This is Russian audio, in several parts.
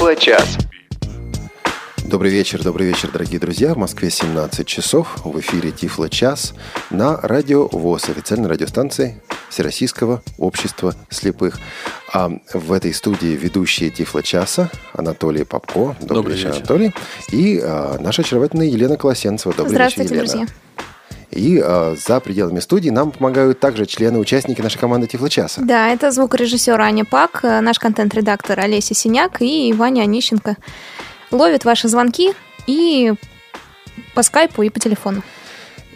Тифло-час. Добрый вечер, добрый вечер, дорогие друзья. В Москве 17 часов. В эфире Тифло час на радио ВОЗ, официальной радиостанции Всероссийского общества слепых. А в этой студии ведущие Тифло часа Анатолий Попко. Добрый, добрый вечер, вечер, Анатолий. И а, наша очаровательная Елена Колосенцева. Добрый Здравствуйте, вечер, Елена. друзья. И э, за пределами студии нам помогают также члены, участники нашей команды Тифлочаса. Да, это звукорежиссер Аня Пак, наш контент-редактор Олеся Синяк и Ваня Онищенко ловит ваши звонки и по скайпу, и по телефону.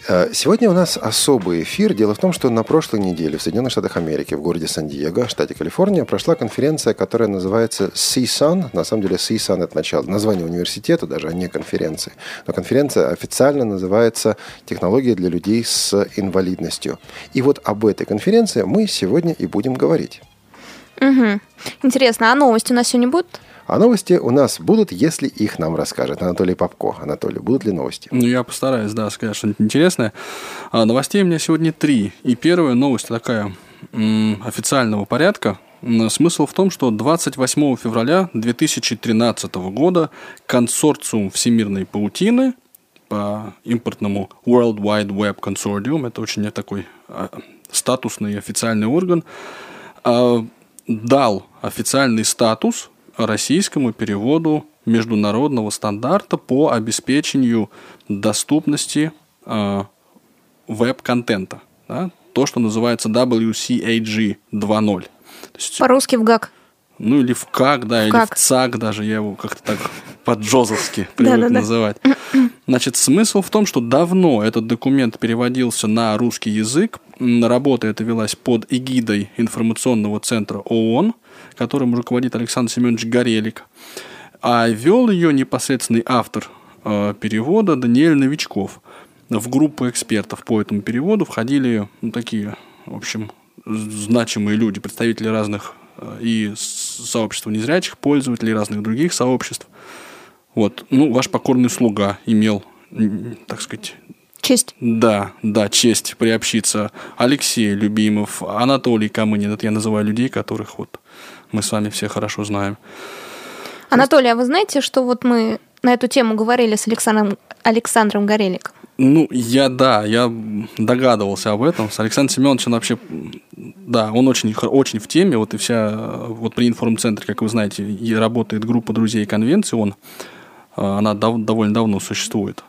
Э, сегодня у нас особый эфир. Дело в том, что на прошлой неделе в Соединенных Штатах Америки, в городе Сан-Диего, штате Калифорния, прошла конференция, которая называется CSUN. На самом деле CSUN – это начало, название университета даже, а не конференции. Но конференция официально называется «Технологии для людей с инвалидностью». И вот об этой конференции мы сегодня и будем говорить. Угу. Интересно, а новости у нас сегодня будут? А новости у нас будут, если их нам расскажет Анатолий Попко. Анатолий, будут ли новости? Ну, я постараюсь, да, сказать что-нибудь интересное. А, новостей у меня сегодня три. И первая новость такая м- официального порядка. Смысл в том, что 28 февраля 2013 года консорциум всемирной паутины по импортному World Wide Web Consortium, это очень такой а, статусный официальный орган, а, дал официальный статус российскому переводу международного стандарта по обеспечению доступности э, веб-контента. Да? То, что называется WCAG 2.0. По-русски в ГАК. Ну, или в КАК, да, в или как. в ЦАК даже, я его как-то так по-джозовски привык называть. Значит, смысл в том, что давно этот документ переводился на русский язык. Работа эта велась под эгидой информационного центра ООН, которым руководит Александр Семенович Горелик. А вел ее непосредственный автор э, перевода Даниэль Новичков. В группу экспертов по этому переводу входили ну, такие, в общем, значимые люди, представители разных э, и сообщества незрячих, пользователей разных других сообществ. Вот, ну, ваш покорный слуга имел, так сказать, Честь. Да, да, честь приобщиться. Алексей Любимов, Анатолий Камынин. Это я называю людей, которых вот мы с вами все хорошо знаем. Анатолий, а вы знаете, что вот мы на эту тему говорили с Александром, Александром Гореликом? Ну, я, да, я догадывался об этом. С Александром Семеновичем вообще, да, он очень, очень в теме. Вот и вся, вот при информцентре, как вы знаете, работает группа друзей конвенции, он, она дов, довольно давно существует.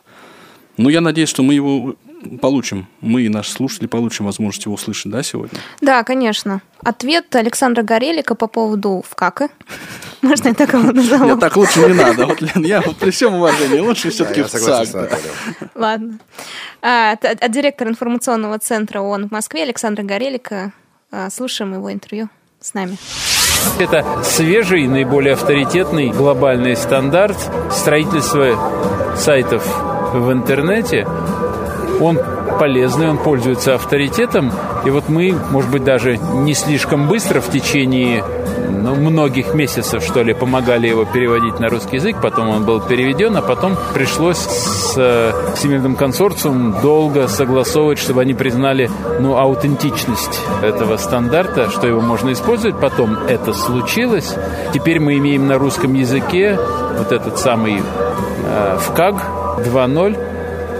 Ну, я надеюсь, что мы его получим, мы и наши слушатели получим возможность его услышать, да, сегодня? Да, конечно. Ответ Александра Горелика по поводу ВКАКа. Можно я так его назову? Нет, так лучше не надо. Вот, Лен, я вот при всем уважении лучше все-таки в ЦАК. Ладно. А, от директора информационного центра ООН в Москве Александра Горелика. А, слушаем его интервью с нами. Это свежий, наиболее авторитетный глобальный стандарт строительства сайтов в интернете он полезный, он пользуется авторитетом. И вот мы, может быть, даже не слишком быстро в течение ну, многих месяцев, что ли, помогали его переводить на русский язык. Потом он был переведен, а потом пришлось с э, Всемирным консорциумом долго согласовывать, чтобы они признали ну, аутентичность этого стандарта, что его можно использовать. Потом это случилось. Теперь мы имеем на русском языке вот этот самый э, ВКАГ 2.0,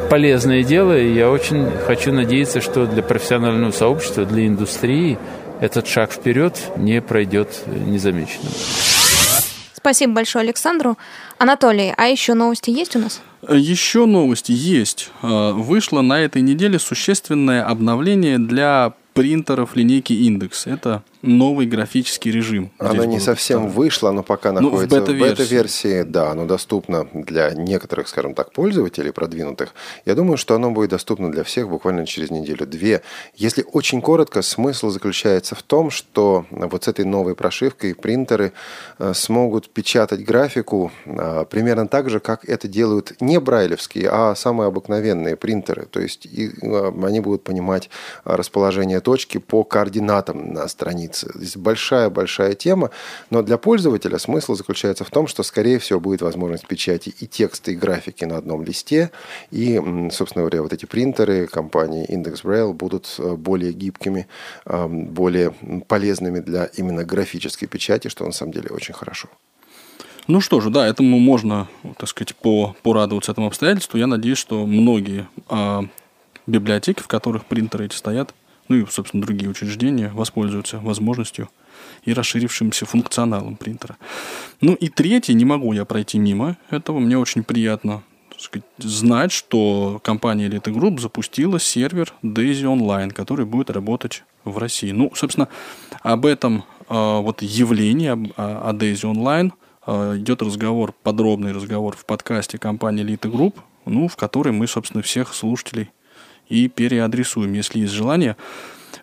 полезное дело, и я очень хочу надеяться, что для профессионального сообщества, для индустрии этот шаг вперед не пройдет незамеченным. Спасибо большое Александру. Анатолий, а еще новости есть у нас? Еще новости есть. А, вышло на этой неделе существенное обновление для принтеров линейки Индекс. Это новый графический режим. Оно не совсем да. вышло, оно пока ну, находится в бета-версии. бета-версии. Да, оно доступно для некоторых, скажем так, пользователей продвинутых. Я думаю, что оно будет доступно для всех буквально через неделю-две. Если очень коротко, смысл заключается в том, что вот с этой новой прошивкой принтеры э, смогут печатать графику э, примерно так же, как это делают не брайлевские, а самые обыкновенные принтеры. То есть э, они будут понимать расположение точки по координатам на странице страницы. Здесь большая-большая тема, но для пользователя смысл заключается в том, что, скорее всего, будет возможность печати и тексты, и графики на одном листе, и, собственно говоря, вот эти принтеры компании Index Braille будут э, более гибкими, более полезными для именно графической печати, что на самом деле очень хорошо. Ну что же, да, этому можно, так сказать, по, порадоваться этому обстоятельству. Я надеюсь, что многие а, библиотеки, в которых принтеры эти стоят, ну и, собственно, другие учреждения воспользуются возможностью и расширившимся функционалом принтера. Ну и третье, не могу я пройти мимо этого, мне очень приятно сказать, знать, что компания Elite Group запустила сервер Daisy Online, который будет работать в России. Ну, собственно, об этом э, вот явлении, об, о, о Daisy Online э, идет разговор, подробный разговор в подкасте компании Elite Group, ну, в которой мы, собственно, всех слушателей и переадресуем, если есть желание.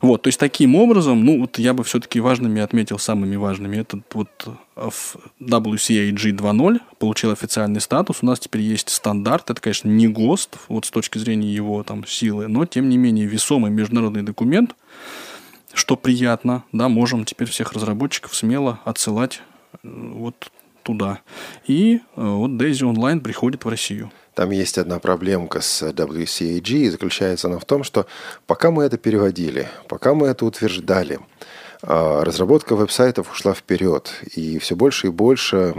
Вот, то есть таким образом, ну вот я бы все-таки важными отметил самыми важными. Этот вот WCAG 2.0 получил официальный статус. У нас теперь есть стандарт. Это, конечно, не ГОСТ, вот с точки зрения его там силы, но тем не менее весомый международный документ, что приятно, да, можем теперь всех разработчиков смело отсылать э, вот туда. И э, вот Daisy Online приходит в Россию. Там есть одна проблемка с WCAG, и заключается она в том, что пока мы это переводили, пока мы это утверждали, разработка веб-сайтов ушла вперед, и все больше и больше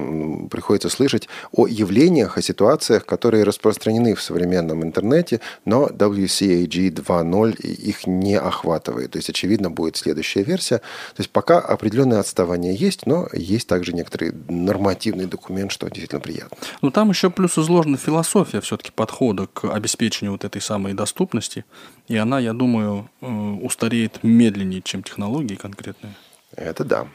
приходится слышать о явлениях, о ситуациях, которые распространены в современном интернете, но WCAG 2.0 их не охватывает. То есть, очевидно, будет следующая версия. То есть, пока определенное отставание есть, но есть также некоторый нормативный документ, что действительно приятно. Ну, там еще плюс изложена философия все-таки подхода к обеспечению вот этой самой доступности. И она, я думаю, э, устареет медленнее, чем технологии конкретные. Это да.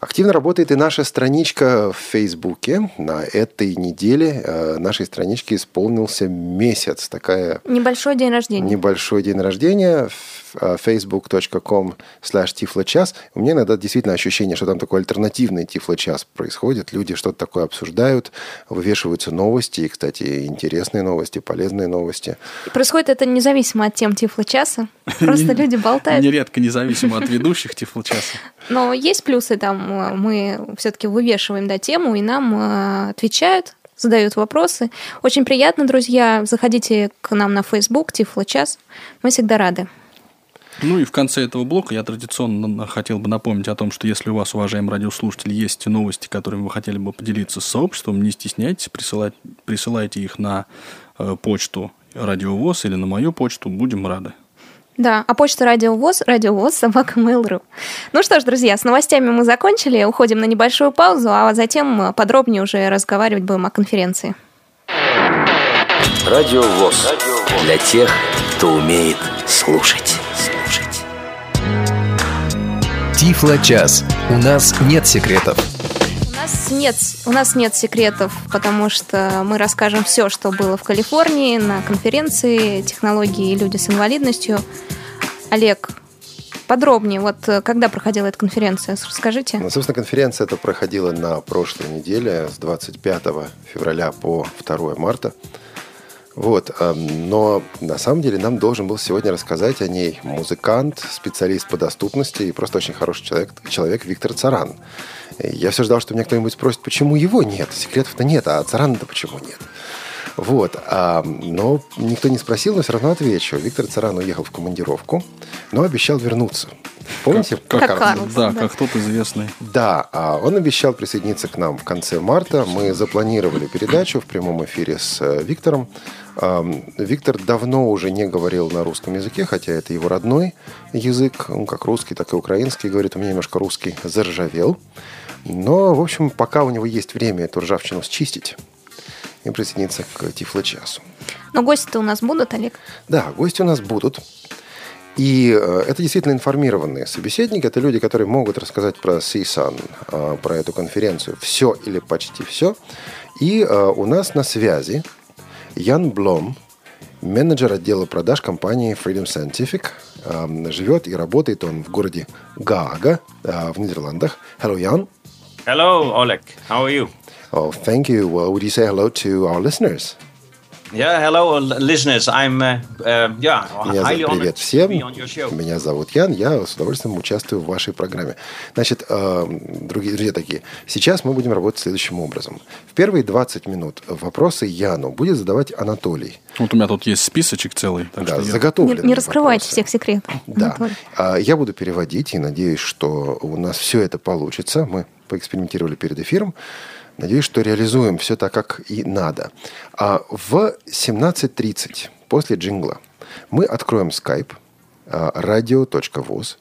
Активно работает и наша страничка в Фейсбуке. На этой неделе э, нашей страничке исполнился месяц. Такая... Небольшой день рождения. Небольшой день рождения. Э, facebook.com slash тифлочас. У меня иногда действительно ощущение, что там такой альтернативный тифлочас происходит. Люди что-то такое обсуждают, вывешиваются новости. И, кстати, интересные новости, полезные новости. И происходит это независимо от тем тифлочаса. Просто люди болтают. Нередко независимо от ведущих тифлочаса. Но есть плюсы там Э, мы все-таки вывешиваем да, тему, и нам э, отвечают, задают вопросы. Очень приятно, друзья. Заходите к нам на Facebook, Тифло час. Мы всегда рады. Ну и в конце этого блока я традиционно хотел бы напомнить о том, что если у вас, уважаемые радиослушатели, есть новости, которыми вы хотели бы поделиться с сообществом, не стесняйтесь, присылать, присылайте их на э, почту Радиовоз или на мою почту, будем рады. Да, а почта радиовоз, радиовоз, собака Mail.ru. Ну что ж, друзья, с новостями мы закончили, уходим на небольшую паузу, а затем подробнее уже разговаривать будем о конференции. Радиовоз. Для тех, кто умеет слушать. слушать. Тифло-час. У нас нет секретов нас нет, у нас нет секретов, потому что мы расскажем все, что было в Калифорнии на конференции технологии и люди с инвалидностью. Олег, подробнее, вот э, когда проходила эта конференция, расскажите. Ну, собственно, конференция эта проходила на прошлой неделе, с 25 февраля по 2 марта. Вот, эм, но на самом деле нам должен был сегодня рассказать о ней музыкант, специалист по доступности и просто очень хороший человек, человек Виктор Царан. Я все ждал, что меня кто-нибудь спросит, почему его нет. Секретов-то нет, а Царана-то почему нет. Вот. А, но никто не спросил, но все равно отвечу. Виктор Царан уехал в командировку, но обещал вернуться. Помните? Как, как, как Карлсон, да, да, как тот известный. Да, а он обещал присоединиться к нам в конце марта. Мы запланировали передачу в прямом эфире с э, Виктором. Виктор давно уже не говорил на русском языке, хотя это его родной язык, он как русский, так и украинский, говорит, у меня немножко русский заржавел. Но, в общем, пока у него есть время эту ржавчину счистить и присоединиться к Тифло-часу. Но гости-то у нас будут, Олег? Да, гости у нас будут. И э, это действительно информированные собеседники. Это люди, которые могут рассказать про CSUN, э, про эту конференцию все или почти все. И э, у нас на связи Ян Блом, менеджер отдела продаж компании Freedom Scientific. Живет и работает он в городе Гаага в Нидерландах. Hello, Ян. Hello, Oleg. How are you? Oh, thank you. Well, would you say hello to our listeners? Yeah, hello, listeners. I'm, uh, uh, yeah, highly Привет всем. Меня зовут Ян. Я с удовольствием участвую в вашей программе. Значит, э, другие друзья такие. Сейчас мы будем работать следующим образом. В первые 20 минут вопросы Яну будет задавать Анатолий. Вот у меня тут есть списочек целый. Так да, заготовленный. Не, не раскрывайте вопросы. всех секретов. Да. А, я буду переводить и надеюсь, что у нас все это получится. Мы поэкспериментировали перед эфиром. Надеюсь, что реализуем все так, как и надо. А в 17.30 после джингла мы откроем Skype radio.voz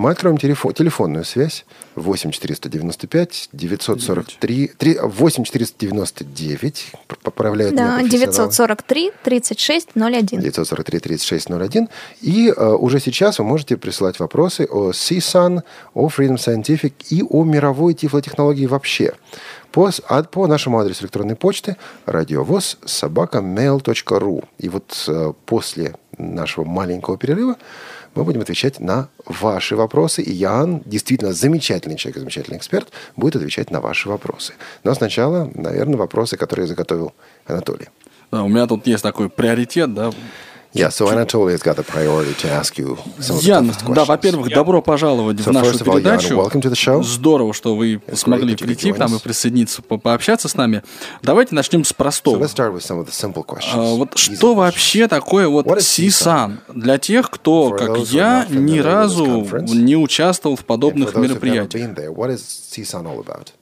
мы откроем телефон, телефонную связь 8 495 943 3, 8 499 поправляют Да, 943 36 01. 943 36 01. И э, уже сейчас вы можете присылать вопросы о CSUN, о Freedom Scientific и о мировой тифлотехнологии вообще по, а, по нашему адресу электронной почты радиовоз собака mail.ru. И вот э, после нашего маленького перерыва мы будем отвечать на ваши вопросы. И Ян, действительно замечательный человек, замечательный эксперт, будет отвечать на ваши вопросы. Но сначала, наверное, вопросы, которые заготовил Анатолий. Да, у меня тут есть такой приоритет, да, Yeah, so Anatoly has got the priority to ask you some of Ян, да, во-первых, добро пожаловать so в нашу all, передачу. Welcome to the show. Здорово, что вы It's смогли прийти к нам и присоединиться, по пообщаться с нами. Давайте начнем с простого. So let's start with some of the simple questions. А, вот что вообще такое вот CSUN для тех, кто, как я, ни разу не участвовал в подобных мероприятиях? CSUN –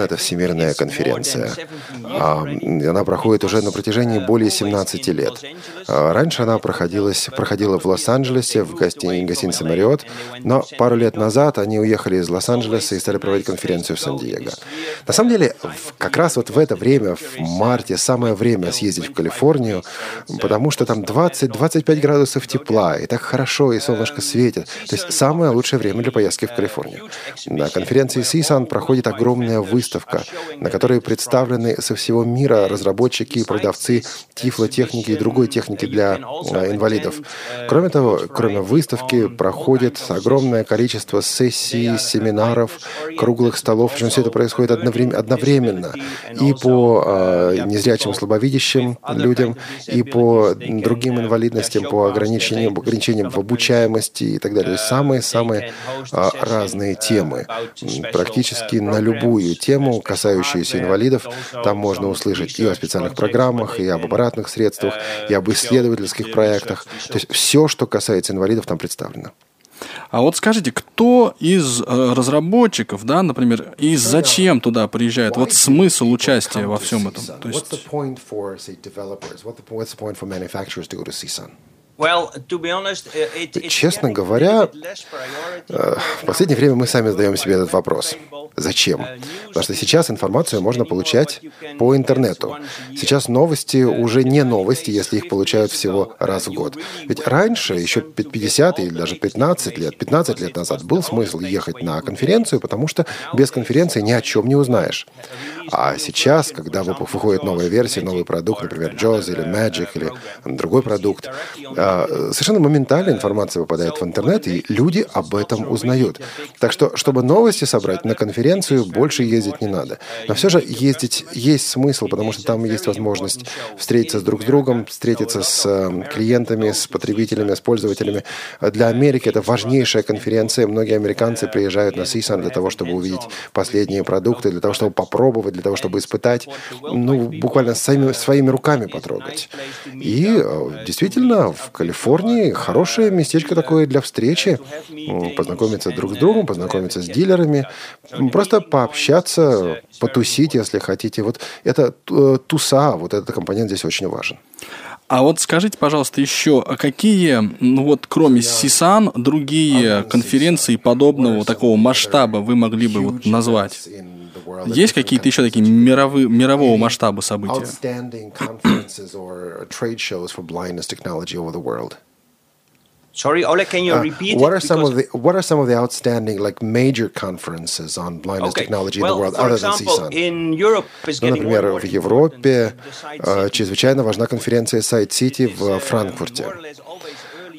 это всемирная конференция. А, она проходит уже на протяжении uh, более 17 лет. А, раньше она проходилась, проходила в Лос-Анджелесе, в гости, гостинице Мариот, но пару лет назад они уехали из Лос-Анджелеса и стали проводить конференцию в Сан-Диего. На самом деле, как раз вот в это время, в марте, самое время съездить в Калифорнию, потому что там 20-25 градусов тепла, и так хорошо, и солнышко светит. То есть самое лучшее время для поездки в Калифорнию. На конференции CSUN проходит огромная выставка, на которой представлены со всего мира разработчики и продавцы тифлотехники и другой техники для э, инвалидов. Кроме того, кроме выставки, проходит огромное количество сессий, семинаров, круглых столов, причем все это происходит одновременно. и по э, незрячим, слабовидящим людям, и по другим инвалидностям, по ограничениям, ограничениям в обучаемости и так далее. Самые-самые э, разные разные темы. Практически на любую тему, касающуюся инвалидов, там можно услышать и о специальных программах, и об аппаратных средствах, и об исследовательских проектах. То есть все, что касается инвалидов, там представлено. А вот скажите, кто из э, разработчиков, да, например, и зачем туда приезжает? Вот смысл участия во всем этом? То есть... Uh, Честно говоря, э, в последнее время мы сами задаем себе этот вопрос. Зачем? Uh, Потому что сейчас информацию можно получать по интернету. Сейчас новости уже не новости, если их получают всего раз в год. Ведь раньше, еще 50 или даже 15 лет, 15 лет назад, был смысл ехать на конференцию, потому что без конференции ни о чем не узнаешь. А сейчас, когда выходит новая версия, новый продукт, например, JAWS или Magic или другой продукт, совершенно моментально информация попадает в интернет, и люди об этом узнают. Так что, чтобы новости собрать на конференцию, больше ездить не надо. Но все же ездить есть смысл, потому что там есть возможность встретиться друг с другом, встретиться с э, клиентами, с потребителями, с пользователями. Для Америки это важнейшая конференция. Многие американцы приезжают на CSUN для того, чтобы увидеть последние продукты, для того, чтобы попробовать для того, чтобы испытать, ну, буквально своими, своими руками потрогать. И э, действительно, в Калифорнии хорошее местечко такое для встречи, познакомиться друг с другом, познакомиться с дилерами, просто пообщаться, потусить, если хотите. Вот это э, туса, вот этот компонент здесь очень важен. А вот скажите, пожалуйста, еще, а какие, ну вот кроме СИСАН, другие конференции подобного такого масштаба вы могли бы вот назвать? Есть какие-то еще такие мировые, мирового масштаба события? Sorry, Oleg, can you uh, repeat? what are some of the What are some of the outstanding, like major conferences on blindness okay. technology well, in the world, other example, than CSUN? In Europe ну, например, в Европе чрезвычайно важна конференция Side City в Франкфурте.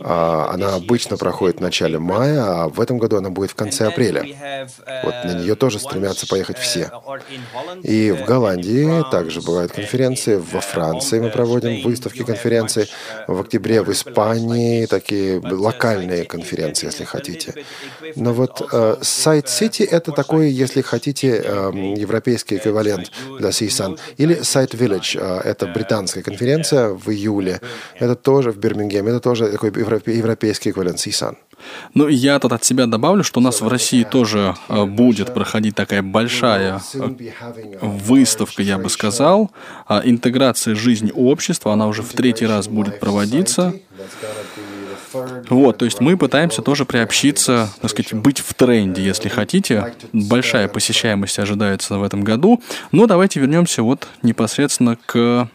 А, она обычно проходит в начале мая, а в этом году она будет в конце апреля. Вот на нее тоже стремятся поехать все. И в Голландии также бывают конференции, во Франции мы проводим выставки конференции, в октябре в Испании такие локальные конференции, если хотите. Но вот э, Site City — это такой, если хотите, э, европейский эквивалент для CSUN. Или Site Village — э, это британская конференция в июле. Это тоже в Бирмингеме, это тоже такой европейский эквивалент CSUN. Ну, я тут от себя добавлю, что у нас в России тоже э, будет проходить такая большая э, выставка, я бы сказал, а интеграция жизни общества, она уже в третий раз будет проводиться. Вот, то есть мы пытаемся тоже приобщиться, так сказать, быть в тренде, если хотите. Большая посещаемость ожидается в этом году. Но давайте вернемся вот непосредственно к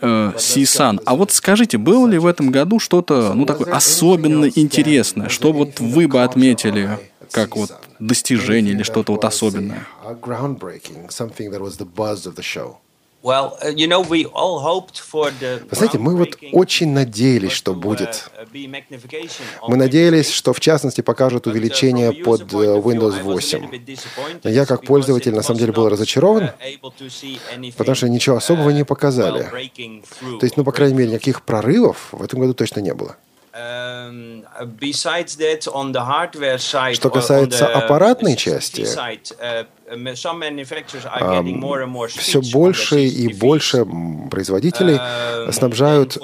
э, Сисан. А вот скажите, было ли в этом году что-то, ну, такое особенно интересное, что вот вы бы отметили как вот достижение или что-то вот особенное? Uh, Вы знаете, мы вот очень надеялись, что будет. Uh, мы надеялись, что в частности покажут увеличение под э, Windows 8. Но я как пользователь на самом деле был разочарован, uh, потому что ничего особого не показали. То есть, ну, по крайней мере, никаких прорывов в этом году точно не было. Эм, что касается аппаратной части, все больше и больше производителей um, снабжают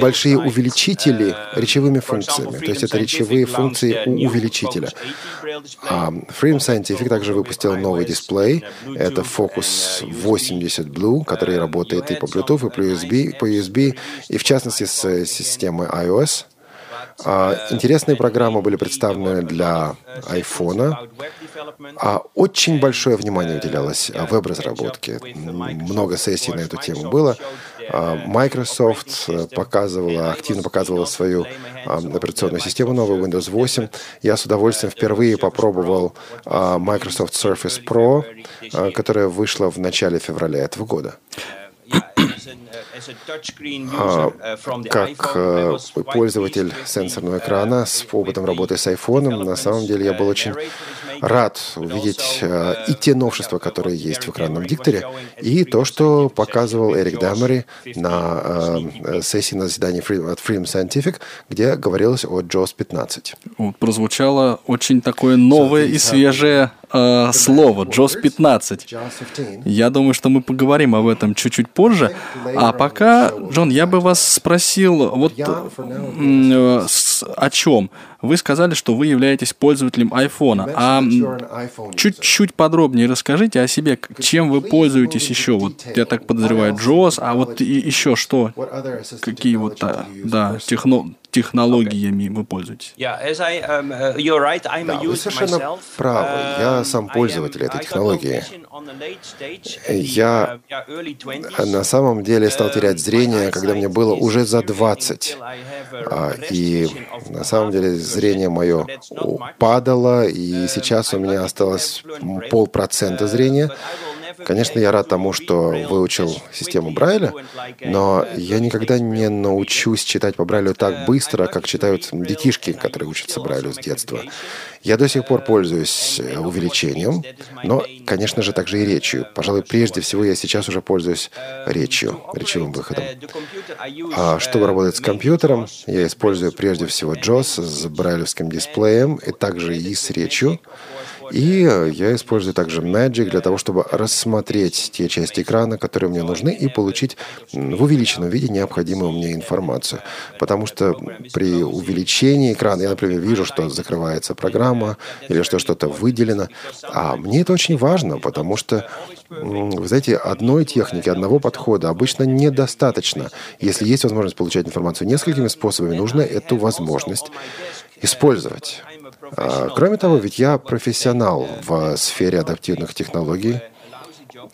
большие увеличители uh, речевыми функциями. То есть это речевые функции у увеличителя. Freedom Scientific также выпустил новый дисплей. Это Focus 80 Blue, который uh, работает и по Bluetooth, и по USB, по USB и в частности с системой iOS. А, интересные программы были представлены для iPhone. А очень большое внимание уделялось веб-разработке. Много сессий на эту тему было. А, Microsoft показывала, активно показывала свою а, операционную систему новую Windows 8. Я с удовольствием впервые попробовал Microsoft Surface Pro, которая вышла в начале февраля этого года. А, как э, пользователь сенсорного экрана с опытом работы с айфоном, на самом деле я был очень рад увидеть э, и те новшества, которые есть в экранном дикторе, и то, что показывал Эрик Дамери на э, сессии на заседании от Freedom Scientific, где говорилось о JAWS 15. Вот, прозвучало очень такое новое и свежее э, слово JAWS 15. Я думаю, что мы поговорим об этом чуть-чуть позже. А пока, Джон, я бы вас спросил вот э, о чем? Вы сказали, что вы являетесь пользователем iPhone. А чуть-чуть подробнее расскажите о себе, чем вы пользуетесь еще. Вот я так подозреваю, JOS, а вот и еще что? Какие вот, да, да техно, технологиями вы пользуетесь? Um, uh, да, вы совершенно правы. Я um, сам пользователь этой технологии. Я uh, на самом деле стал терять uh, зрение, когда мне было уже за 20. А, и на самом деле зрение мое падало, и сейчас у меня осталось полпроцента зрения. Конечно, я рад тому, что выучил систему Брайля, но я никогда не научусь читать по Брайлю так быстро, как читают детишки, которые учатся Брайлю с детства. Я до сих пор пользуюсь э, увеличением, но, конечно же, также и речью. Пожалуй, прежде всего я сейчас уже пользуюсь речью, речевым выходом. А чтобы работать с компьютером, я использую прежде всего JOS с брайлевским дисплеем и также и с речью. И я использую также Magic для того, чтобы рассмотреть те части экрана, которые мне нужны, и получить в увеличенном виде необходимую мне информацию. Потому что при увеличении экрана я, например, вижу, что закрывается программа или что что-то выделено. А мне это очень важно, потому что, вы знаете, одной техники, одного подхода обычно недостаточно. Если есть возможность получать информацию несколькими способами, нужно эту возможность использовать. А, кроме того, ведь я профессионал в сфере адаптивных технологий.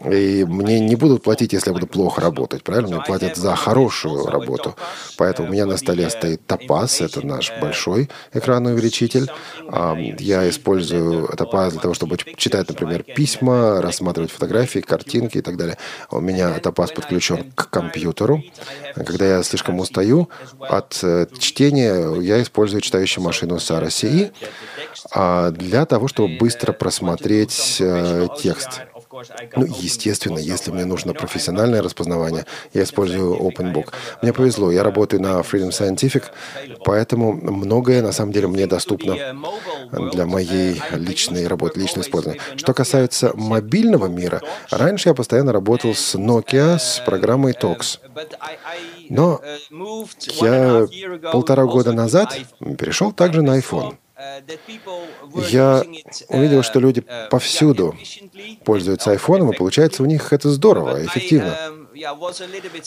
И мне не будут платить, если я буду плохо работать, правильно? Мне платят за хорошую работу. Поэтому у меня на столе стоит Топаз, это наш большой экранный увеличитель. Я использую Топаз для того, чтобы читать, например, письма, рассматривать фотографии, картинки и так далее. У меня Топаз подключен к компьютеру. Когда я слишком устаю от э, чтения, я использую читающую машину Sara CE для того, чтобы быстро просмотреть э, текст. Ну, естественно, если мне нужно профессиональное распознавание, я использую OpenBook. Мне повезло, я работаю на Freedom Scientific, поэтому многое на самом деле мне доступно для моей личной работы, личного использования. Что касается мобильного мира, раньше я постоянно работал с Nokia, с программой Talks. Но я полтора года назад перешел также на iPhone. Я увидел, что люди повсюду пользуются айфоном, и получается у них это здорово, эффективно.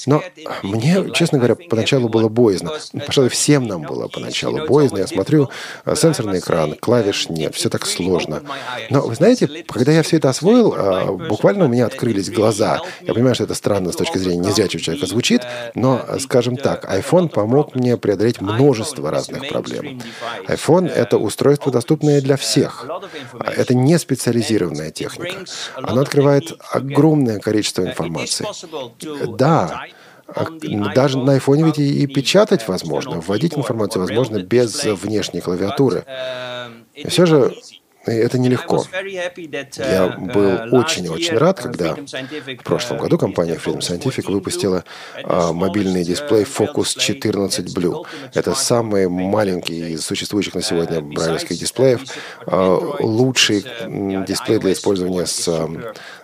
Но мне, честно говоря, поначалу было боязно. Пожалуй, всем нам было поначалу боязно. Я смотрю, а, сенсорный экран, клавиш нет, все так сложно. Но вы знаете, когда я все это освоил, а, буквально у меня открылись глаза. Я понимаю, что это странно с точки зрения незрячего человека звучит, но, скажем так, iPhone помог мне преодолеть множество разных проблем. iPhone — это устройство, доступное для всех. Это не специализированная техника. Оно открывает огромное количество информации. Да, а, даже на айфоне ведь и, печатать возможно, вводить информацию возможно без внешней клавиатуры. Все же это нелегко. Я был очень-очень рад, когда в прошлом году компания Freedom Scientific выпустила а, мобильный дисплей Focus 14 Blue. Это самый маленький из существующих на сегодня брайлевских дисплеев, а, лучший дисплей для использования с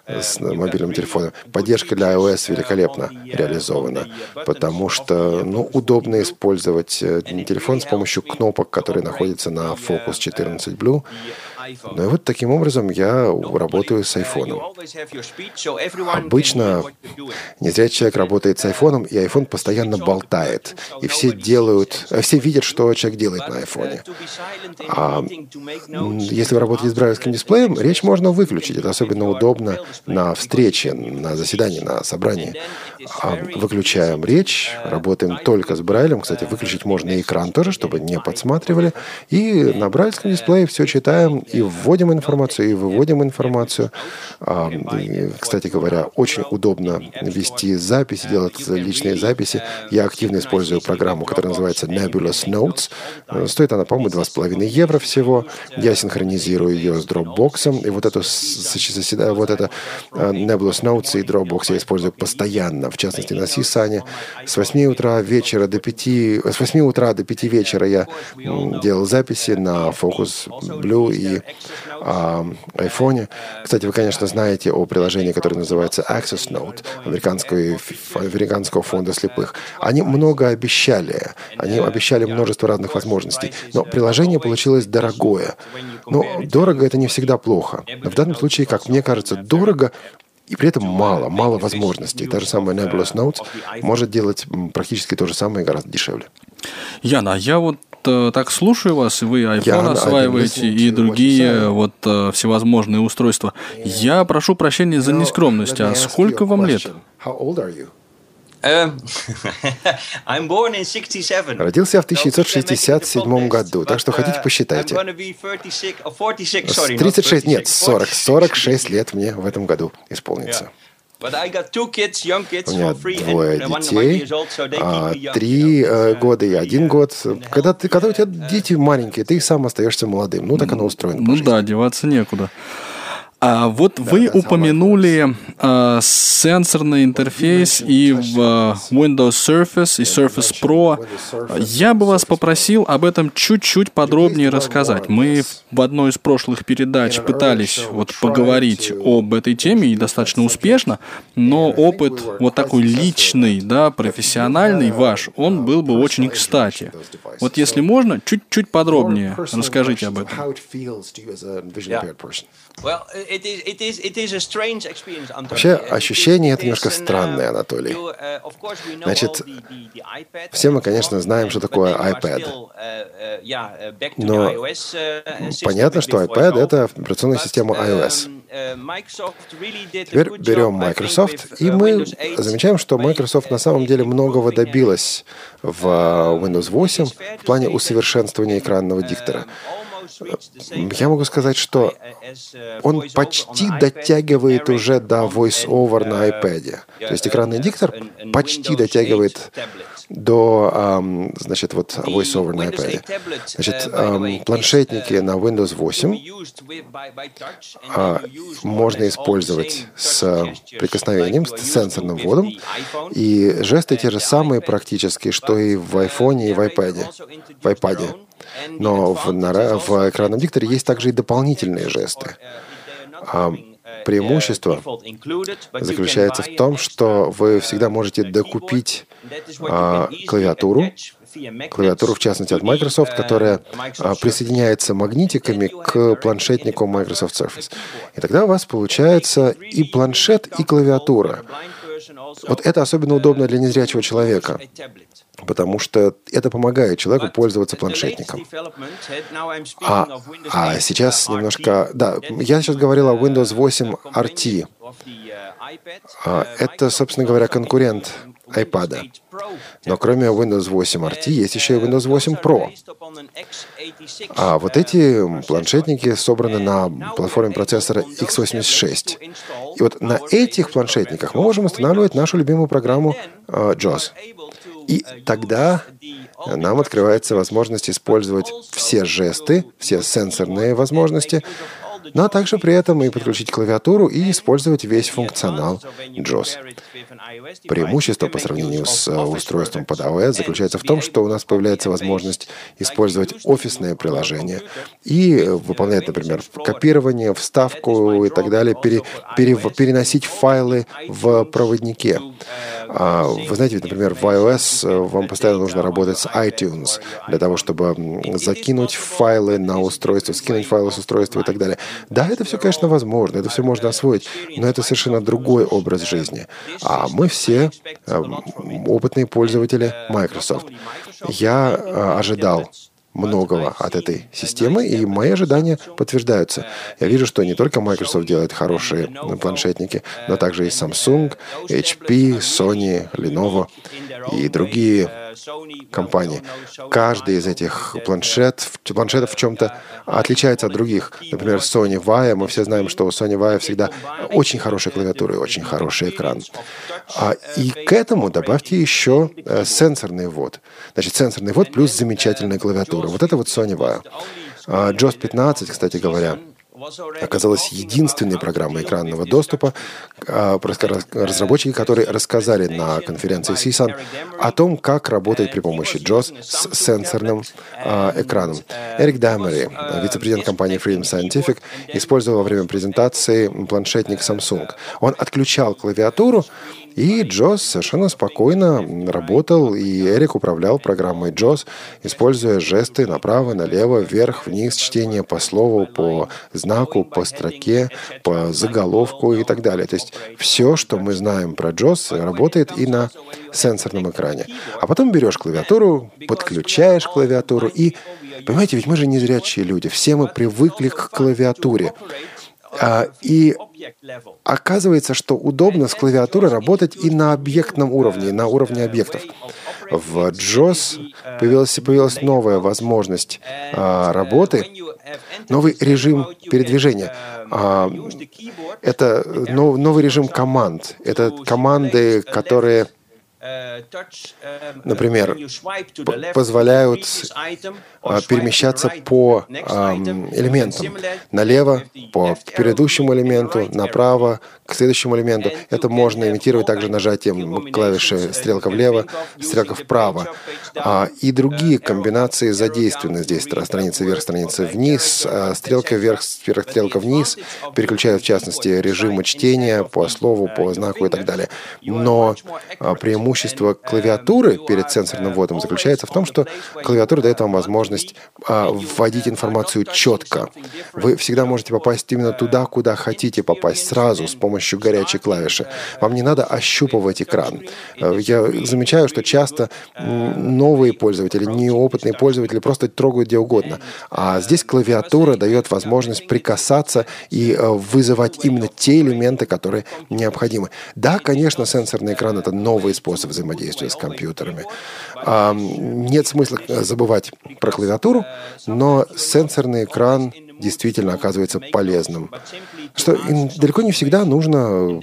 с мобильным телефоном. Поддержка для iOS великолепно реализована, потому что ну, удобно использовать э, телефон с помощью кнопок, которые находятся на Focus 14 Blue. Ну и вот таким образом я работаю с айфоном. Обычно незрячий человек работает с айфоном, и айфон постоянно болтает. И все делают, э, все видят, что человек делает на айфоне. А если вы работаете с брайлевским дисплеем, речь можно выключить. Это особенно удобно на встрече, на заседании, на собрании. А выключаем речь, работаем только с Брайлем. Кстати, выключить можно и экран тоже, чтобы не подсматривали. И на брайлевском дисплее все читаем и вводим информацию, и выводим информацию. А, кстати говоря, очень удобно вести записи, делать личные записи. Я активно использую программу, которая называется Nebulous Notes. Стоит она, по-моему, 2,5 евро всего. Я синхронизирую ее с Dropbox. И вот эту вот это а, Nebulous Notes и Dropbox я использую постоянно в частности на Сисане. С 8 утра вечера до 5, с 8 утра до 5 вечера я делал записи на Focus Blue и а, iPhone. Кстати, вы, конечно, знаете о приложении, которое называется Access Note американского, американского фонда слепых. Они много обещали. Они обещали множество разных возможностей. Но приложение получилось дорогое. Но дорого — это не всегда плохо. В данном случае, как мне кажется, дорого и при этом мало, мало возможностей. Та же самая Nebulous Notes может делать практически то же самое гораздо дешевле. Яна, а я вот э, так слушаю вас, и вы iPhone я, осваиваете и другие вот э, всевозможные устройства. Я прошу прощения за нескромность. А сколько вам лет? Эм, Родился я в 1967 году, так что хотите посчитайте. 36, нет, 40, 46 лет мне в этом году исполнится. У меня двое детей, а, три э, года и один год. Когда, ты, когда у тебя дети маленькие, ты сам остаешься молодым. Ну, так оно устроено. Ну да, деваться некуда. А вот да, вы упомянули э, сенсорный интерфейс и в э, Windows Surface и Surface Pro. Я бы вас попросил об этом чуть-чуть подробнее рассказать. Мы в одной из прошлых передач пытались вот поговорить об этой теме и достаточно успешно, но опыт вот такой личный, да, профессиональный ваш, он был бы очень кстати. Вот если можно, чуть-чуть подробнее расскажите об этом. Вообще, ощущение это немножко странное, Анатолий. Значит, все мы, конечно, знаем, что такое iPad. Но понятно, что iPad — это операционная система iOS. Теперь берем Microsoft, и мы замечаем, что Microsoft на самом деле многого добилась в Windows 8 в плане усовершенствования экранного диктора. Я могу сказать, что он почти дотягивает уже до voice-over на iPad. То есть экранный диктор почти дотягивает до, значит, вот VoiceOver на iPad. Значит, планшетники на Windows 8 а, можно использовать с прикосновением, с сенсорным вводом, и жесты те же самые практически, что и в iPhone и в iPad. В iPad. Но в, в экранном дикторе есть также и дополнительные жесты. Преимущество заключается в том, что вы всегда можете докупить а, клавиатуру, клавиатуру, в частности, от Microsoft, которая а, присоединяется магнитиками к планшетнику Microsoft Surface. И тогда у вас получается и планшет, и клавиатура. Вот это особенно удобно для незрячего человека потому что это помогает человеку пользоваться планшетником. А, а сейчас немножко... Да, я сейчас говорил о Windows 8 RT. А, это, собственно говоря, конкурент iPad. Но кроме Windows 8 RT есть еще и Windows 8 Pro. А вот эти планшетники собраны на платформе процессора x86. И вот на этих планшетниках мы можем устанавливать нашу любимую программу uh, JAWS. И тогда нам открывается возможность использовать все жесты, все сенсорные возможности, но также при этом и подключить клавиатуру и использовать весь функционал JAWS. Преимущество по сравнению с э, устройством под iOS заключается в том, что у нас появляется возможность использовать офисное приложение и выполнять, например, копирование, вставку и так далее, пере, пере, переносить файлы в проводнике. А, вы знаете, например, в iOS э, вам постоянно нужно работать с iTunes для того, чтобы закинуть файлы на устройство, скинуть файлы с устройства и так далее. Да, это все, конечно, возможно, это все можно освоить, но это совершенно другой образ жизни. А мы все э, опытные пользователи Microsoft. Я э, ожидал многого от этой системы, и мои ожидания подтверждаются. Я вижу, что не только Microsoft делает хорошие планшетники, но также и Samsung, HP, Sony, Lenovo и другие компании. Каждый из этих планшет, планшетов в чем-то отличается от других. Например, Sony Vaio. Мы все знаем, что у Sony Vaio всегда очень хорошая клавиатура и очень хороший экран. А, и к этому добавьте еще э, сенсорный ввод. Значит, сенсорный ввод плюс замечательная клавиатура. Вот это вот Sony Vaio. JOS 15, кстати говоря, оказалась единственной программой экранного доступа, а, разработчики, которые рассказали на конференции CSUN о том, как работать при помощи JOS с сенсорным а, экраном. Эрик Дамери, вице-президент компании Freedom Scientific, использовал во время презентации планшетник Samsung. Он отключал клавиатуру, и Джос совершенно спокойно работал, и Эрик управлял программой Джос, используя жесты направо, налево, вверх, вниз, чтение по слову, по знаку, по строке, по заголовку и так далее. То есть все, что мы знаем про Джос, работает и на сенсорном экране. А потом берешь клавиатуру, подключаешь клавиатуру и... Понимаете, ведь мы же незрячие люди, все мы привыкли к клавиатуре. А, и оказывается, что удобно с клавиатурой работать и на объектном уровне, на уровне объектов. В JOS появилась, появилась новая возможность а, работы, новый режим передвижения. А, это новый режим команд. Это команды, которые например, позволяют а, перемещаться по элементам. Налево, по предыдущему элементу, направо, к следующему элементу. Это можно имитировать также нажатием клавиши стрелка влево, стрелка вправо. А, и другие комбинации задействованы здесь. Страница вверх, страница вниз, а, стрелка вверх, стрелка вниз. Переключают, в частности, режимы чтения по слову, по знаку и так далее. Но преимущество клавиатуры перед сенсорным вводом заключается в том, что клавиатура дает вам возможность вводить информацию четко. Вы всегда можете попасть именно туда, куда хотите попасть сразу, с помощью помощью горячей клавиши. Вам не надо ощупывать экран. Э, я замечаю, что часто новые пользователи, неопытные пользователи просто трогают где угодно. А здесь клавиатура дает возможность прикасаться и э, вызывать именно те элементы, которые необходимы. Да, конечно, сенсорный экран — это новый способ взаимодействия с компьютерами. Нет смысла забывать про клавиатуру, но сенсорный экран действительно оказывается полезным. Что далеко не всегда нужно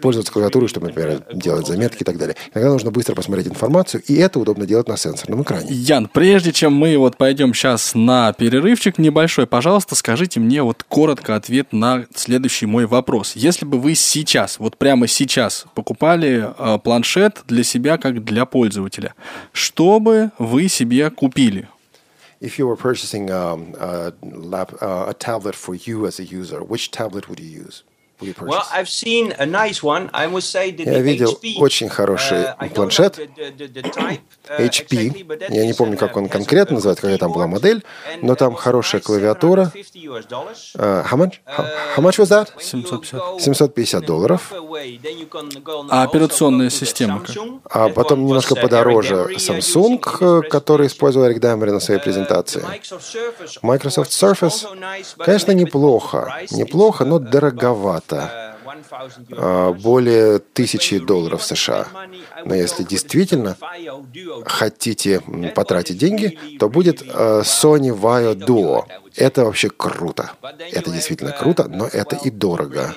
пользоваться клавиатурой, чтобы, например, делать заметки и так далее. Иногда нужно быстро посмотреть информацию, и это удобно делать на сенсорном экране. Ян, прежде чем мы вот пойдем сейчас на перерывчик небольшой, пожалуйста, скажите мне вот коротко ответ на следующий мой вопрос. Если бы вы сейчас, вот прямо сейчас покупали э, планшет для себя как для пользователя, что бы вы себе купили? If you were purchasing um, a, lap, uh, a tablet for you as a user, which tablet would you use? Well, I've seen a nice one. I must say that Я видел очень хороший планшет HP. Я не помню, как он конкретно называется, какая там была модель, но там хорошая клавиатура. Uh, how much? How, much was that? 750. 750 долларов. А операционная система как? А потом немножко подороже Samsung, который использовал Эрик Даймер на своей презентации. Microsoft Surface, конечно, неплохо. Неплохо, но дороговато это а, более тысячи долларов США. Но если действительно хотите потратить деньги, то будет а, Sony Vaio Duo. Это вообще круто. Это действительно круто, но это и дорого.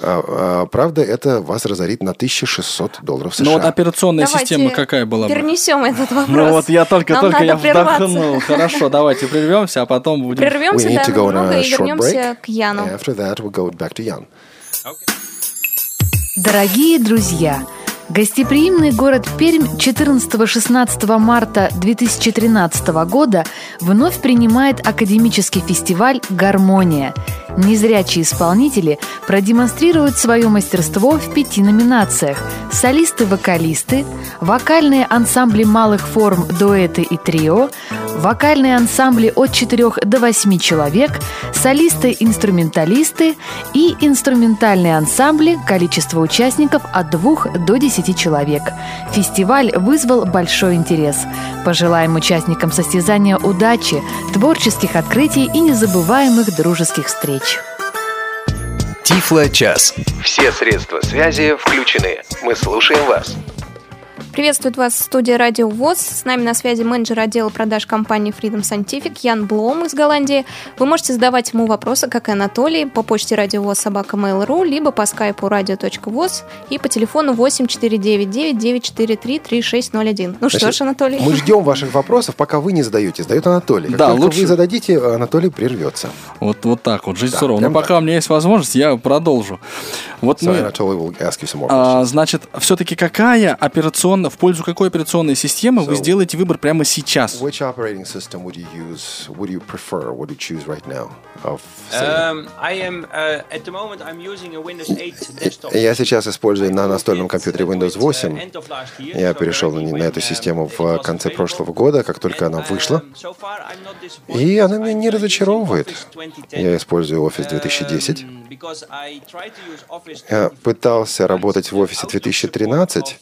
А, правда, это вас разорит на 1600 долларов США. Ну вот операционная давайте система какая была бы? перенесем этот вопрос. Ну вот я только-только я вдохнул. Хорошо, давайте прервемся, а потом будем... Прервемся, да, немного и вернемся к Яну. After that, we'll go back to Jan. Дорогие друзья, Гостеприимный город Пермь 14-16 марта 2013 года вновь принимает академический фестиваль «Гармония». Незрячие исполнители продемонстрируют свое мастерство в пяти номинациях – солисты-вокалисты, вокальные ансамбли малых форм дуэты и трио, вокальные ансамбли от 4 до 8 человек, солисты-инструменталисты и инструментальные ансамбли, количество участников от 2 до 10 человек. Фестиваль вызвал большой интерес. Пожелаем участникам состязания удачи, творческих открытий и незабываемых дружеских встреч. Тифло час. Все средства связи включены. Мы слушаем вас. Приветствует вас студия Радио ВОЗ. С нами на связи менеджер отдела продаж компании Freedom Scientific Ян Блом из Голландии. Вы можете задавать ему вопросы, как и Анатолий, по почте радиовоз собака mail.ru, либо по скайпу radio.voz и по телефону 8499 943 3601. Ну Значит, что ж, Анатолий. Мы ждем ваших вопросов, пока вы не задаете. Задает Анатолий. Как да, только лучше... вы зададите, Анатолий прервется. Вот, вот так вот, жизнь да, сурова. Но пока так. у меня есть возможность, я продолжу. Вот so мы... will ask you some more а, значит, все-таки какая операционная операционно, в пользу какой операционной системы so, вы сделаете выбор прямо сейчас? Which operating system would you use? Would you prefer? Would you choose right now? Of, um, I am uh, at the moment I'm using a Windows 8 desktop. Я сейчас использую на настольном компьютере Windows 8. Я перешел на, на эту систему в конце прошлого года, как только она вышла. И она меня не разочаровывает. Я использую Office 2010. Я пытался работать в Office 2013,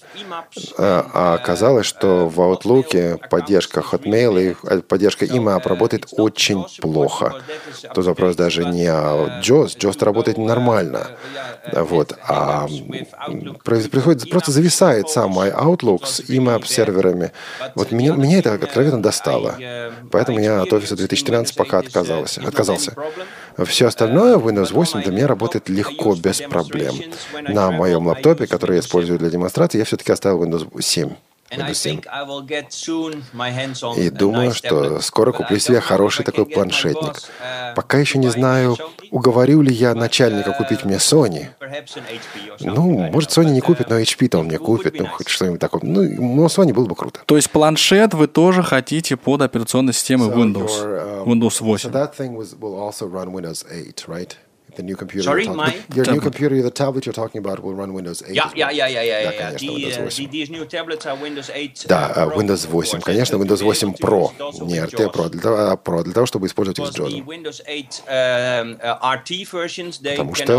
а оказалось, что в Outlook поддержка Hotmail и э, поддержка email работает очень плохо. Тут вопрос даже не о JOS. JOS работает нормально. Вот. А происходит, просто зависает сам мой Outlook с email серверами. Вот меня, меня это откровенно достало. Поэтому я от Office 2013 пока отказался. отказался. Все остальное Windows 8 для меня работает легко, без проблем. На моем лаптопе, который я использую для демонстрации, я все-таки оставил Windows 7. И думаю, что скоро куплю себе хороший такой планшетник. Uh, Пока еще не знаю, уговорю ли я начальника купить мне Sony. Ну, может, Sony не купит, но HP-то он мне купит. Ну, хоть что-нибудь такое. Ну, но Sony было бы круто. То есть планшет вы тоже хотите под операционной системой Windows, Windows 8? The new computer. Sorry, my your tablet. new computer, the tablet you're talking about, will run Windows 8. Yeah, yeah, yeah, yeah, yeah, yeah. The, these new tablets are Windows 8. Да, uh, Windows 8, конечно, Windows 8 Pro, не RT Pro, для того, а Pro для того, чтобы использовать их с JAWS. Потому что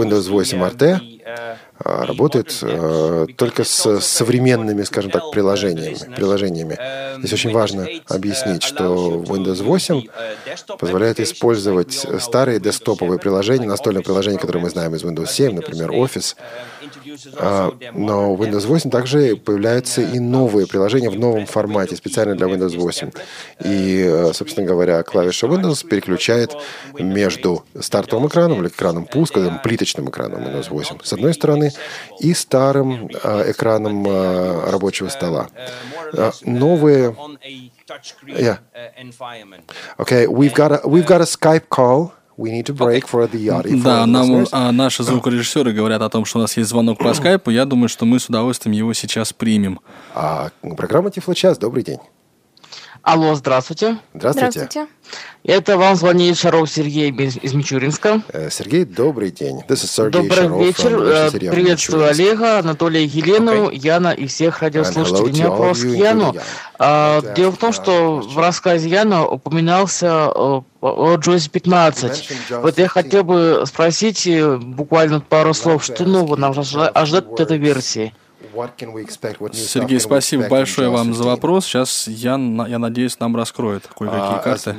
Windows 8 RT работает э, только с современными, скажем так, приложениями. приложениями. Здесь очень важно объяснить, что Windows 8 позволяет использовать старые десктоповые приложения, настольные приложения, которые мы знаем из Windows 7, например, Office. А, но в Windows 8 также появляются и новые приложения в новом формате, специально для Windows 8. И, э, собственно говоря, клавиша Windows переключает между стартовым экраном или экраном пуска, плиточным экраном Windows 8, с одной стороны, и старым э, экраном э, рабочего стола. Новые... Yeah. Okay, we've got a, we've got a Skype call. We need to break for the audio. Да, нам а, наши звукорежиссеры говорят о том, что у нас есть звонок по скайпу. Я думаю, что мы с удовольствием его сейчас примем. А, программа Тифлочас, добрый день. Алло, здравствуйте. Здравствуйте. Здравствуйте. Это вам звонит Шаров Сергей из Мичуринска. Э, Сергей, добрый день. This is Добрый Шаров вечер. Э, приветствую Олега, Анатолия, Елену, okay. Яна и всех радиослушателей. У меня вопрос к Яну. А, дело в том, что в рассказе Яна упоминался о, о Джозе 15. Вот я хотел бы спросить э, буквально пару слов, что нового нам ожидать от этой версии? Сергей, спасибо большое вам за вопрос. Сейчас я, я надеюсь, нам раскроет кое-какие uh, карты.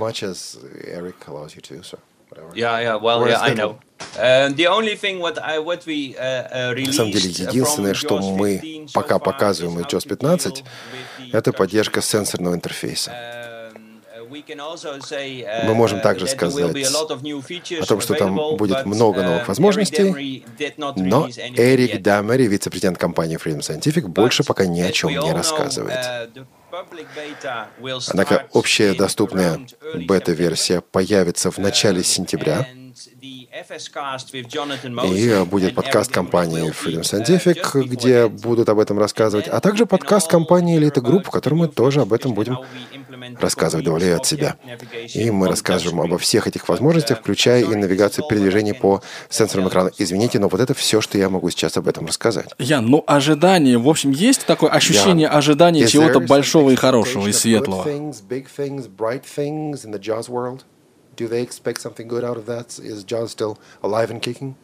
Yeah, yeah, well, yeah, I know. Uh, the only thing what I, what we, uh, На самом деле, единственное, что мы пока показываем из JOS 15, это поддержка сенсорного интерфейса. Мы можем также сказать о том, что там будет много новых возможностей, но Эрик Дамери, вице-президент компании Freedom Scientific, больше пока ни о чем не рассказывает. Однако общая доступная бета-версия появится в начале сентября, и будет подкаст компании Freedom Scientific, где будут об этом рассказывать, а также подкаст компании Elite Group, в котором мы тоже об этом будем рассказывать, добавляя от себя. И мы расскажем обо всех этих возможностях, включая и навигацию передвижения по сенсорным экранам. Извините, но вот это все, что я могу сейчас об этом рассказать. Ян, ну ожидание, в общем, есть такое ощущение yeah. ожидания чего-то большого и хорошего, и светлого? Do they expect something good out of that? Is Jaws still alive and kicking?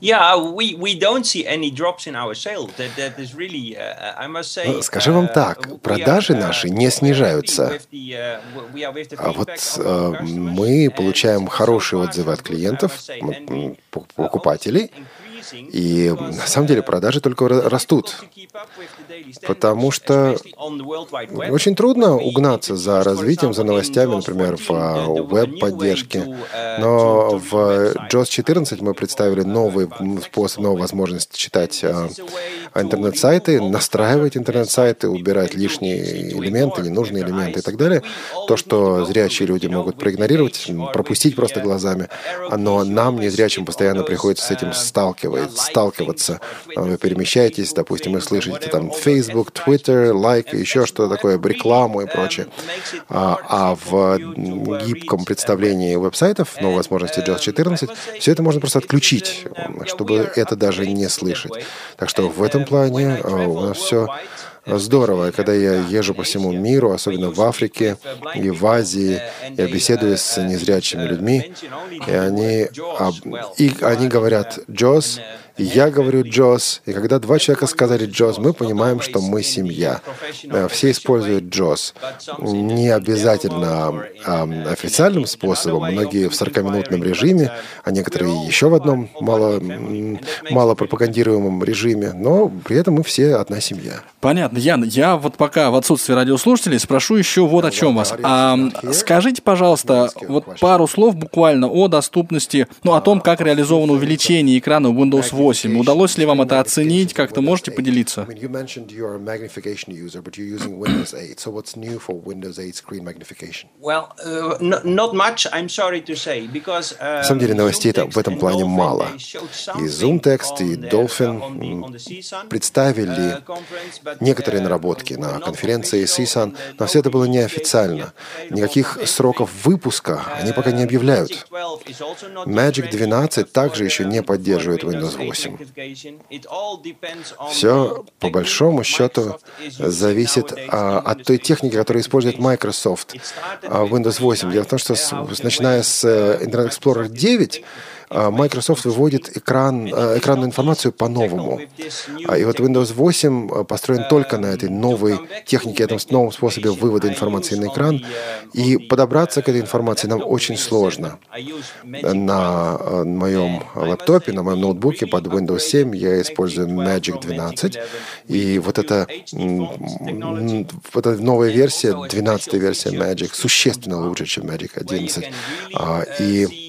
Yeah, we, we don't see any drops in our sales. That, that is really, uh, I must say, Скажу вам так, продажи наши не снижаются. А вот э, мы получаем хорошие отзывы от клиентов, покупателей, и на самом деле продажи только растут, потому что очень трудно угнаться за развитием, за новостями, например, в а, веб-поддержке. Но в JOS 14 мы представили новый способ, новую возможность читать а, интернет-сайты, настраивать интернет-сайты, убирать лишние элементы, ненужные элементы и так далее. То, что зрячие люди могут проигнорировать, пропустить просто глазами, но нам, незрячим, постоянно приходится с этим сталкиваться сталкиваться. Вы перемещаетесь, допустим, и слышите там Facebook, Twitter, лайк, еще что-то такое, рекламу и прочее. А, а в гибком представлении веб-сайтов, ну, возможности JAWS 14, все это можно просто отключить, чтобы это даже не слышать. Так что в этом плане а, у нас все здорово. Когда я езжу по всему миру, особенно в Африке и в Азии, я беседую с незрячими людьми, и они, и они говорят, Джос, я говорю Джос, и когда два человека сказали Джос, мы понимаем, что мы семья. Э, все используют Джос. Не обязательно э, официальным способом, многие в 40-минутном режиме, а некоторые еще в одном мало, мало пропагандируемом режиме, но при этом мы все одна семья. Понятно. Ян, я вот пока в отсутствии радиослушателей спрошу еще вот о чем вас. А, скажите, пожалуйста, вот пару слов буквально о доступности, ну, о том, как реализовано увеличение экрана Windows 8 8. Удалось ли вам это оценить? Как-то можете поделиться? На самом деле новостей в этом плане мало. И ZoomText, и Dolphin представили некоторые наработки на конференции CSUN, но все это было неофициально. Никаких сроков выпуска они пока не объявляют. Magic 12 также еще не поддерживает Windows 8 8. Все, по большому счету, зависит а, от той техники, которую использует Microsoft а, Windows 8. Дело в том, что с, начиная с э, Internet Explorer 9, а, Microsoft выводит экран, а, экранную информацию по-новому. И вот Windows 8 построен только на этой новой технике, этом новом способе вывода информации на экран. И подобраться к этой информации нам очень сложно. На моем лэптопе, на моем ноутбуке под Windows 7 я использую Magic 12. И вот эта, вот эта новая версия, 12 версия Magic, существенно лучше, чем Magic 11. И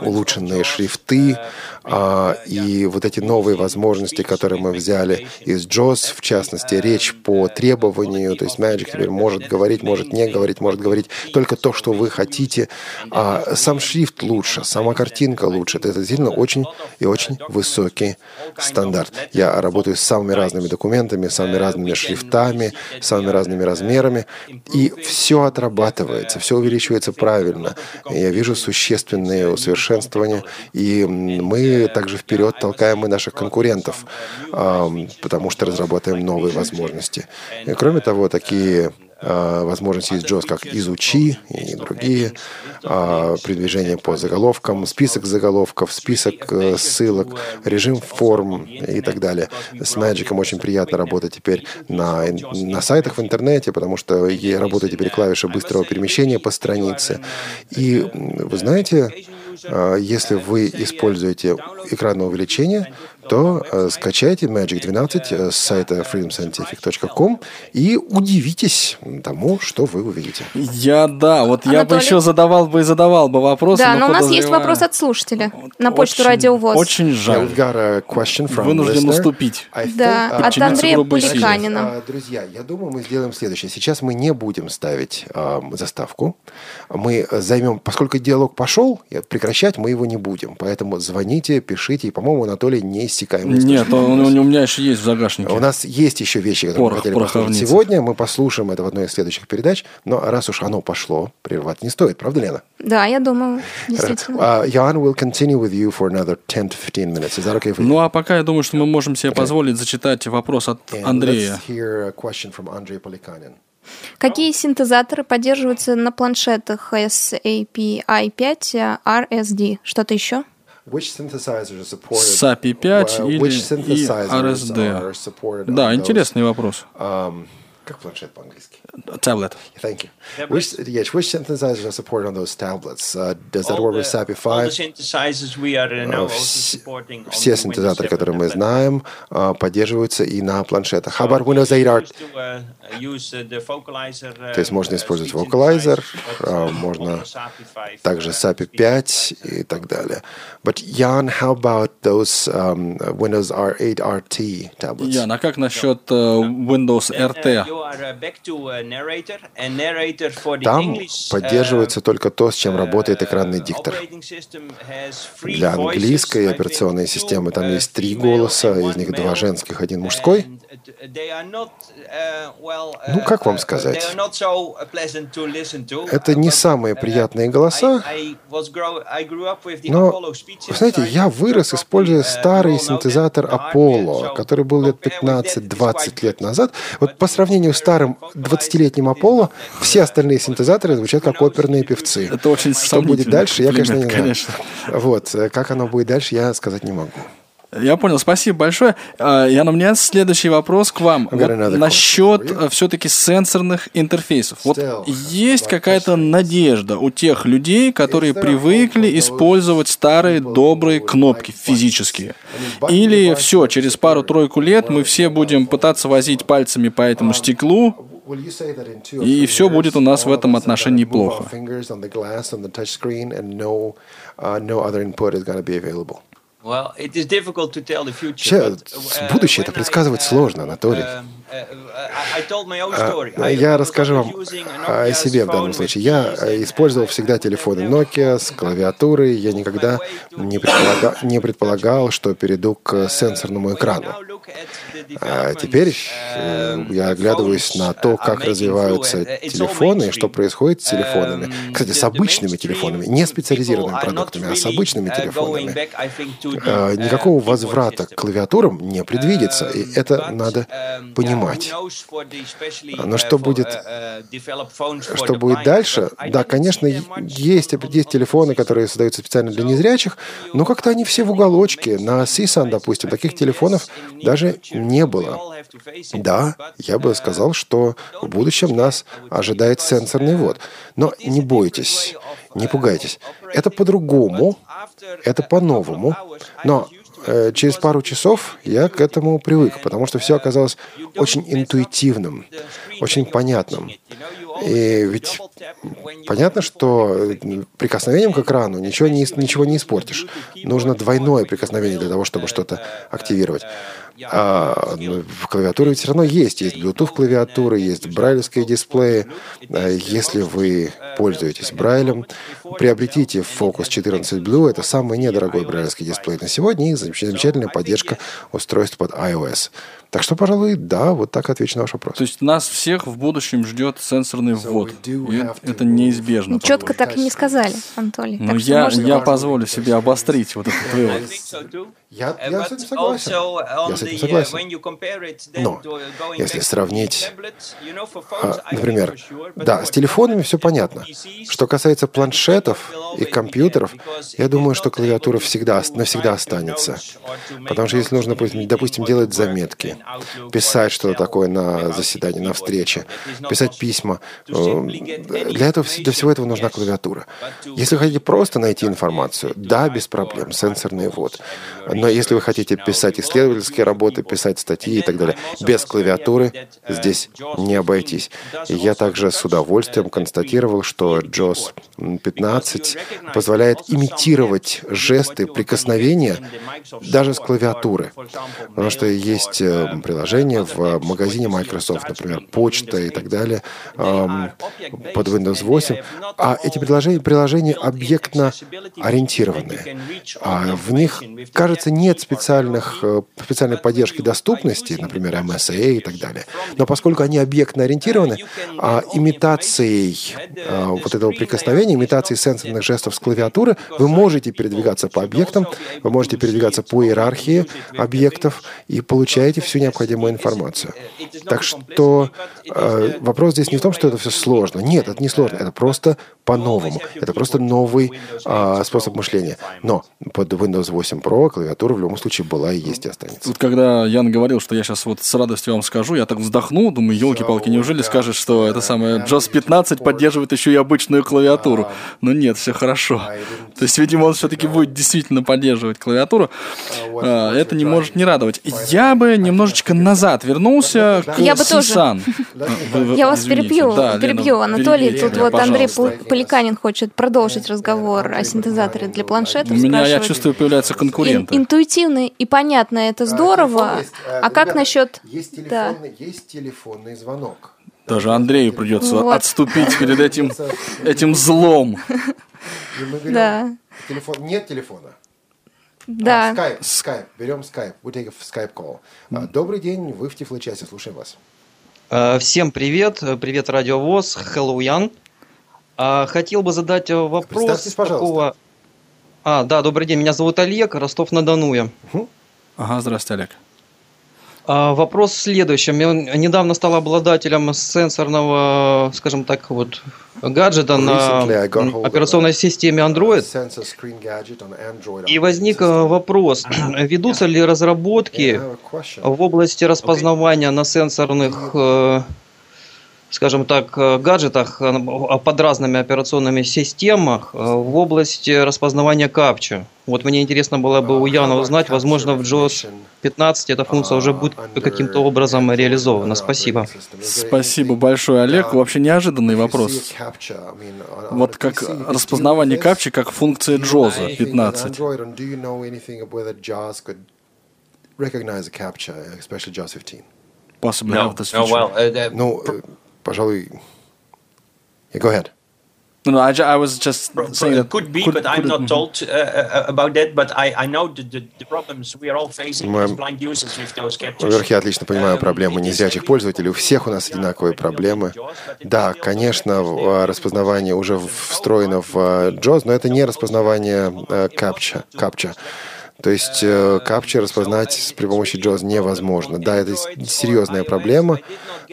улучшенные шрифты а, и вот эти новые возможности, которые мы взяли из JOS, в частности, речь по требованию, то есть Magic теперь может говорить, может не говорить, может говорить только то, что вы хотите. А сам шрифт лучше, сама картинка лучше. Это действительно очень и очень высокий стандарт. Я работаю с самыми разными документами, самыми разными шрифтами, самыми разными размерами, и все отрабатывается, все увеличивается правильно. Я вижу существенные усовершенствования, и мы также вперед толкаем и наших конкурентов, потому что разрабатываем новые возможности. И, кроме того, такие а, возможности из JOS, как «Изучи» и другие, а, продвижение по заголовкам, список заголовков, список э, ссылок, режим форм и так далее. С Magic очень приятно работать теперь на, на сайтах в интернете, потому что работает теперь клавиша быстрого перемещения по странице. И вы знаете, а, если вы используете экранное увеличение, то э, скачайте Magic 12 э, с сайта freedomscientific.com и удивитесь тому, что вы увидите. Я, да, вот Анатолий? я бы еще задавал бы и задавал бы вопросы. Да, но, но у нас есть вопрос от слушателя на почту очень, Радио ВОЗ. Очень жаль. Вынужден уступить. Да, от Андрея Пуликанина. Друзья, я думаю, мы сделаем следующее. Сейчас мы не будем ставить э, заставку. Мы займем, поскольку диалог пошел, прекращать мы его не будем. Поэтому звоните, пишите. И, по-моему, Анатолий не неиссякаемый Нет, он, у меня еще есть в загашнике. У нас есть еще вещи, которые порох, мы хотели послушать сегодня. Мы послушаем это в одной из следующих передач. Но раз уж оно пошло, прерывать не стоит. Правда, Лена? Да, я думаю, действительно. Uh, will continue with you for another 10-15 minutes. Is that okay for you? Ну, а пока я думаю, что мы можем себе okay. позволить зачитать вопрос от And Андрея. Let's hear a question from Andrei Polikanin. Какие синтезаторы поддерживаются на планшетах SAP i5 RSD? Что-то еще? SAPI 5 или RSD? Да, интересный вопрос. Um, как планшет по-английски? Tablet. Thank you. Which, yeah, which synthesizers are supported on those tablets? Uh, does that work with SAPI 5? All the synthesizers we are now also supporting все синтезаторы, которые мы знаем, поддерживаются и на планшетах. How about Windows 8 Art? То есть можно использовать Vocalizer, можно также SAPI 5 и так далее. But Jan, how about those um, Windows R8 RT tablets? Ян, а как насчет Windows RT? Там поддерживается только то, с чем работает экранный диктор. Для английской операционной системы там есть три голоса, из них два женских, один мужской. Ну, как вам сказать? Это не самые приятные голоса, но, вы знаете, я вырос, используя старый синтезатор Apollo, который был лет 15-20 лет назад. Вот по сравнению с старым 20-летним Apollo, все остальные синтезаторы звучат как оперные певцы. Это очень Что будет дальше, я, конечно, не знаю. Конечно. Вот, как оно будет дальше, я сказать не могу. Я понял, спасибо большое. А, я у меня следующий вопрос к вам. Вот насчет э, все-таки сенсорных интерфейсов. Вот есть какая-то надежда у тех людей, которые привыкли использовать старые добрые кнопки физические? Или все, через пару-тройку лет мы все будем пытаться возить пальцами по этому стеклу, и все будет у нас в этом отношении плохо. Вообще, будущее это предсказывать сложно, Анатолий. А, я расскажу вам о себе в данном случае. Я использовал всегда телефоны Nokia с клавиатурой. Я никогда не предполагал, не предполагал что перейду к сенсорному экрану. А теперь э, я оглядываюсь на то, как развиваются телефоны и что происходит с телефонами. Кстати, с обычными телефонами, не специализированными продуктами, а с обычными телефонами. А, никакого возврата к клавиатурам не предвидится, и это надо понимать. Но что будет, что будет дальше? Да, конечно, есть, есть телефоны, которые создаются специально для незрячих, но как-то они все в уголочке. На CSUN, допустим, таких телефонов даже не было. Да, я бы сказал, что в будущем нас ожидает сенсорный ввод. Но не бойтесь, не пугайтесь. Это по-другому, это по-новому. Но э, через пару часов я к этому привык, потому что все оказалось очень интуитивным, очень понятным. И ведь понятно, что прикосновением к экрану ничего не, ничего не испортишь. Нужно двойное прикосновение для того, чтобы что-то активировать. А ну, в клавиатуре все равно есть. Есть Bluetooth клавиатуры, есть брайлевские дисплеи. А если вы пользуетесь Брайлем, приобретите Focus 14 Blue. Это самый недорогой брайлевский дисплей на сегодня и замечательная поддержка устройств под iOS. Так что, пожалуй, да, вот так отвечу на ваш вопрос. То есть нас всех в будущем ждет сенсорный ввод. И это неизбежно. Ну, четко так и не сказали, Анатолий. Ну, я, я позволю себе обострить вот этот вывод. Я, я с этим согласен. Я с этим согласен. Но если сравнить, а, например, да, с телефонами все понятно. Что касается планшетов и компьютеров, я думаю, что клавиатура всегда, навсегда останется. Потому что если нужно, допустим, делать заметки, писать что-то такое на заседании, на встрече, писать письма. Э, для, этого, для всего этого нужна клавиатура. Если вы хотите просто найти информацию, да, без проблем, сенсорный ввод. Но если вы хотите писать исследовательские работы, писать статьи и так далее, без клавиатуры здесь не обойтись. Я также с удовольствием констатировал, что JOS 15 позволяет имитировать жесты, прикосновения даже с клавиатуры. Потому что есть э, приложения в магазине Microsoft, например, почта и так далее, под Windows 8. А эти приложения, приложения объектно ориентированные. А в них, кажется, нет специальных, э, специальной поддержки доступности, например, MSA и так далее. Но поскольку они объектно ориентированы, а имитацией а, вот этого прикосновения, имитацией сенсорных жестов с клавиатуры, вы можете передвигаться по объектам, вы можете передвигаться по иерархии объектов и получаете всю необходимую информацию. Так что э, вопрос здесь не в том, что это все сложно. Нет, это не сложно. Это просто по-новому. Это просто новый э, способ мышления. Но под Windows 8 Pro клавиатура в любом случае была и есть и останется. Тут когда Ян говорил, что я сейчас вот с радостью вам скажу, я так вздохнул, думаю, елки-палки, неужели скажешь, что это самое JOS 15 поддерживает еще и обычную клавиатуру? Но нет, все хорошо. То есть, видимо, он все-таки будет действительно поддерживать клавиатуру. А, это не может не радовать. Я бы немножечко назад вернулся к Я бы тоже. Я вас перебью, перебью, Анатолий. Тут вот Андрей Поликанин хочет продолжить разговор о синтезаторе для планшетов. У меня, я чувствую, появляются конкуренты. Интуитивно и понятно, это здорово. А как насчет... Есть телефонный, есть телефонный звонок. Даже Андрею придется вот. отступить перед этим, этим злом. Да. Телефон, нет телефона. Да. А, скайп, скайп. Берем скайп. We take a Skype call. А, добрый день, вы в Тифлочасе, слушаем вас. А, всем привет. Привет, Радио ВОЗ. Hello, Ян. Хотел бы задать вопрос. Представьтесь, пожалуйста. Такого... А, да, добрый день. Меня зовут Олег, Ростов-на-Дону. Угу. Ага, здравствуйте, Олег. А, вопрос в следующем. Я недавно стал обладателем сенсорного, скажем так, вот гаджета на операционной системе Android. И возник э, вопрос, ведутся ли разработки в области распознавания на сенсорных э, скажем так, э, гаджетах э, под разными операционными системами э, в области распознавания капча. Вот мне интересно было бы у Яна узнать, возможно, в JOS 15 эта функция уже будет каким-то образом реализована. Спасибо. Спасибо большое, Олег. Вообще неожиданный вопрос. Вот как распознавание капчи как функция JOS 15. Possibly no. have this feature. Oh, well, uh, uh, ну, пожалуй... Yeah, go ahead. No, no, I, I was just Pro, saying that could be, could, but I'm not told uh, uh, about that. But I, I know the, the, the problems we are all facing as blind users with those captures. Во-первых, я отлично понимаю проблемы незрячих пользователей. У всех у нас одинаковые проблемы. Да, конечно, распознавание уже встроено в JAWS, но это не распознавание капча. капча. То есть э, распознать при помощи JAWS невозможно. Да, это серьезная проблема.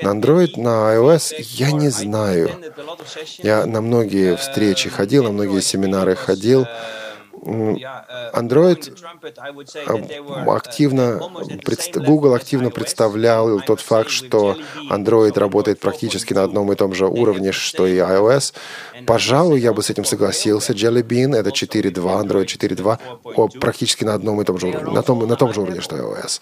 На Android, на iOS я не знаю. Я на многие встречи ходил, на многие семинары ходил. Android активно, Google активно представлял тот факт, что Android работает практически на одном и том же уровне, что и iOS. Пожалуй, я бы с этим согласился. Jelly Bean — это 4.2, Android 4.2, практически на одном и том же уровне, на том, на том же уровне, что iOS.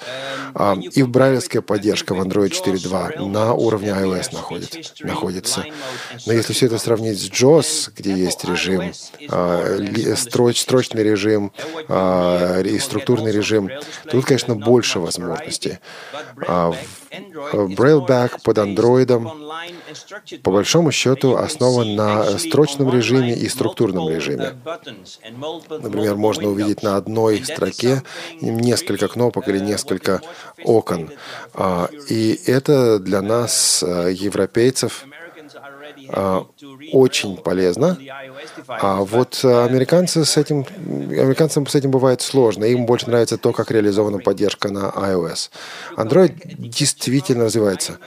И в брайлевская поддержка в Android 4.2 на уровне iOS находит, находится. Но если все это сравнить с JAWS, где есть режим, строч, строчный режим а, и структурный режим, тут, конечно, больше возможностей. А Brailleback под андроидом по большому счету основан на строчном режиме и структурном режиме. Например, можно увидеть на одной строке несколько кнопок или несколько окон. А, и это для нас, европейцев, а, очень полезно. А вот американцы с этим, американцам с этим бывает сложно. Им больше нравится то, как реализована поддержка на iOS. Android действительно развивается.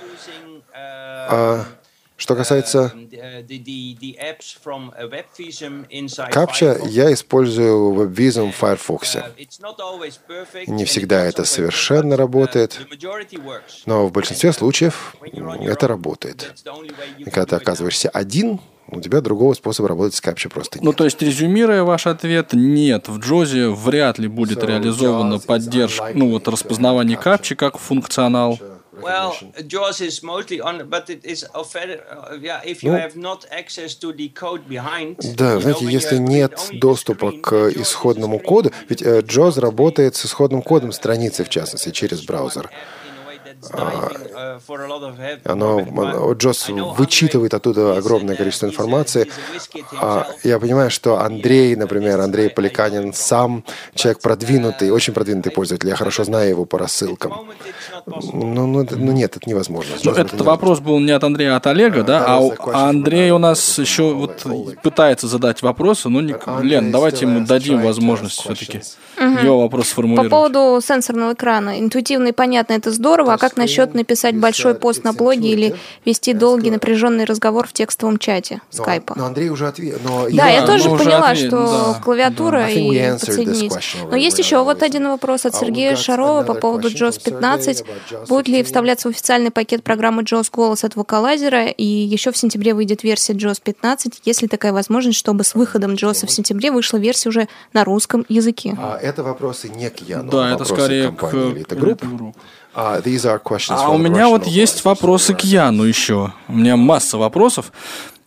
А что касается капча, я использую WebVisum в Firefox. Не всегда это совершенно работает, но в большинстве случаев это работает. И когда ты оказываешься один, у тебя другого способа работать с капча просто нет. Ну, то есть, резюмируя ваш ответ, нет, в Джозе вряд ли будет реализована поддержка, ну, вот распознавание капчи как функционал. Well, JAWS is mostly on, but it is of yeah, if you have not access to the code behind. Да, знаете, если нет доступа к исходному коду, ведь JAWS работает с исходным кодом страницы, в частности, через браузер. А, оно, Джос вычитывает оттуда огромное количество информации. А я понимаю, что Андрей, например, Андрей Поликанин сам человек продвинутый, очень продвинутый пользователь. Я хорошо знаю его по рассылкам. Ну, ну, ну нет, это невозможно. Ну, этот это вопрос был не от Андрея, а от Олега, да? А, а Андрей у нас еще вот пытается задать вопросы, но не... Лен, давайте ему дадим возможность все-таки угу. его вопрос сформулировать. По поводу сенсорного экрана. Интуитивно и понятно, это здорово. А как насчет написать большой пост на блоге или вести долгий напряженный разговор в текстовом чате скайпа? Но Андрей уже ответил. Да, я тоже поняла, что клавиатура и подсоединить. Но есть еще вот один вопрос от Сергея Шарова по поводу JOS 15. Будет ли вставляться в официальный пакет программы JOS голос от вокалайзера? И еще в сентябре выйдет версия JOS 15. Есть ли такая возможность, чтобы с выходом JOS в сентябре вышла версия уже на русском языке? А, это вопросы не к Яну, да, а это скорее к Elite Group. Group. Uh, these are questions а у меня вот есть вопросы к Яну еще. У меня масса вопросов.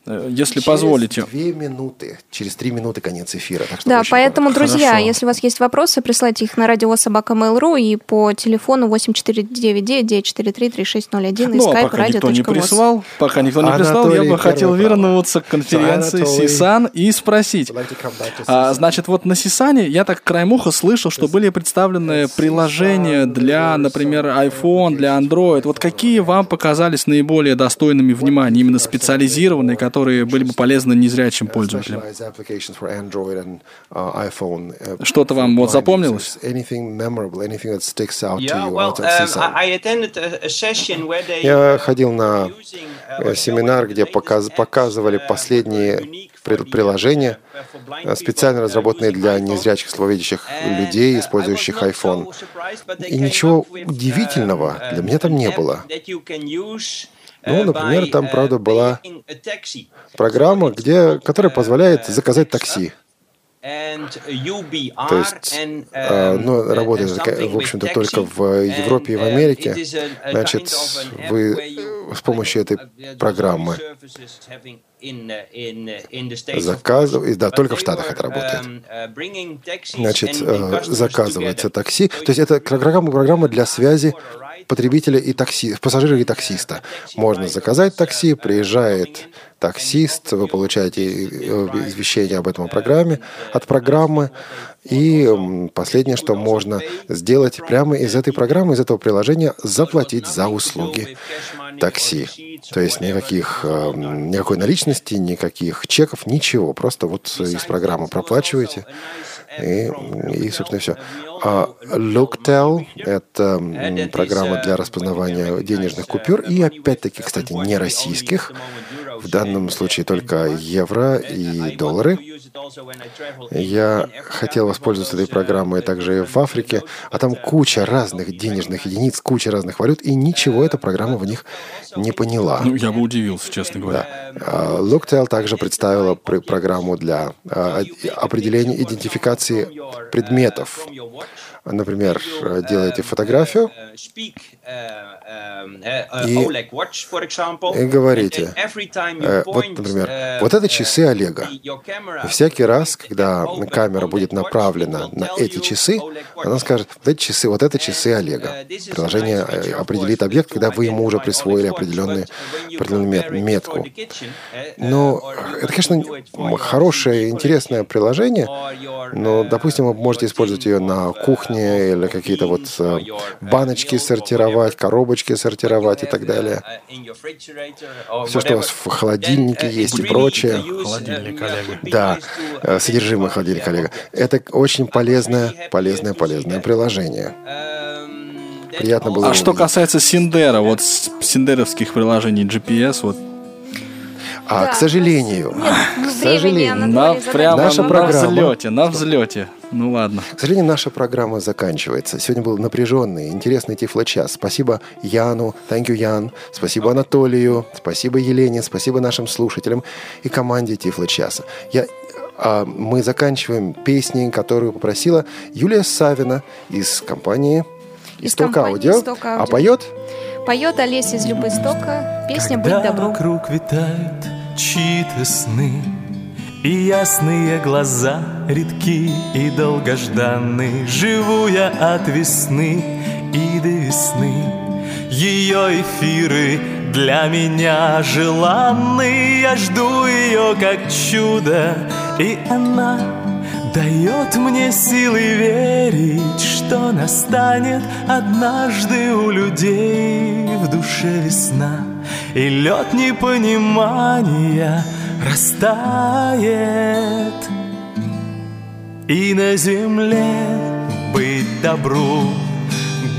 Э, если через позволите. Две минуты, через три минуты конец эфира. Так что да, поэтому, пора. друзья, Хорошо. если у вас есть вопросы, присылайте их на радио собака Mail.ru и по телефону 8499-943-3601 ну, и skype пока никто не прислал, пока никто не прислал, я бы хотел вернуться к конференции Сисан и спросить. А, значит, вот на Сисане я так краем уха слышал, что были представлены приложения для, например, iPhone, для Android. Вот какие вам показались наиболее достойными внимания, именно специализированные, которые которые были бы полезны незрячим пользователям. Что-то вам вот запомнилось? Я ходил на семинар, где показывали последние приложения, специально разработанные для незрячих слововидящих людей, использующих iPhone. И ничего удивительного для меня там не было. Ну, например, там, правда, была программа, где, которая позволяет заказать такси. То есть, а, ну, работает, в общем-то, только в Европе и в Америке. Значит, вы с помощью этой программы заказываете, да, только в Штатах это работает. Значит, заказывается такси. То есть это программа, программа для связи потребителя и такси, пассажира и таксиста. Можно заказать такси, приезжает таксист, вы получаете э, извещение об этом программе, от программы. И последнее, что можно сделать прямо из этой программы, из этого приложения, заплатить за услуги такси. То есть никаких, э, никакой наличности, никаких чеков, ничего. Просто вот из программы проплачиваете. И, и собственно, все. А Looktel — это программа для распознавания денежных купюр и, опять-таки, кстати, не российских. В данном случае только евро и доллары. Я хотел воспользоваться этой программой также и в Африке, а там куча разных денежных единиц, куча разных валют, и ничего эта программа в них не поняла. Ну, я бы удивился, честно говоря. Да. Looktel также представила программу для а, определения идентификации предметов. Например, делаете фотографию и, и говорите, э, вот, например, вот это часы Олега. И всякий раз, когда камера будет направлена на эти часы, она скажет, вот эти часы, вот это часы Олега. Приложение э, определит объект, когда вы ему уже присвоили определенную, определенную метку. Но это, конечно, хорошее, интересное приложение, но, допустим, вы можете использовать ее на кухне или какие-то вот э, баночки сортировать, коробочки сортировать и так далее. Все, что у вас в холодильнике есть и прочее. Холодильник, коллега. Да, э, содержимое холодильника, коллега. Это очень полезное, полезное, полезное приложение. Приятно было. А что касается Синдера, вот синдеровских приложений GPS, вот а, да. к сожалению, Нет, к сожалению, на, прямо наша на программа, взлете, на взлете. Ну ладно. К сожалению, наша программа заканчивается. Сегодня был напряженный, интересный тифлочас. Спасибо Яну, thank you, Ян. Спасибо Анатолию, спасибо Елене, спасибо нашим слушателям и команде Тифлочаса. Я а мы заканчиваем песней, которую попросила Юлия Савина из компании Исток Аудио. А поет? Поет Олеся из Любоистока. Песня «Быть добру». вокруг витают чьи-то сны, И ясные глаза редки и долгожданны, Живу я от весны и до весны. Ее эфиры для меня желанны, Я жду ее как чудо, и она Дает мне силы верить, что настанет однажды у людей в душе весна, и лед непонимания растает. И на земле быть добру,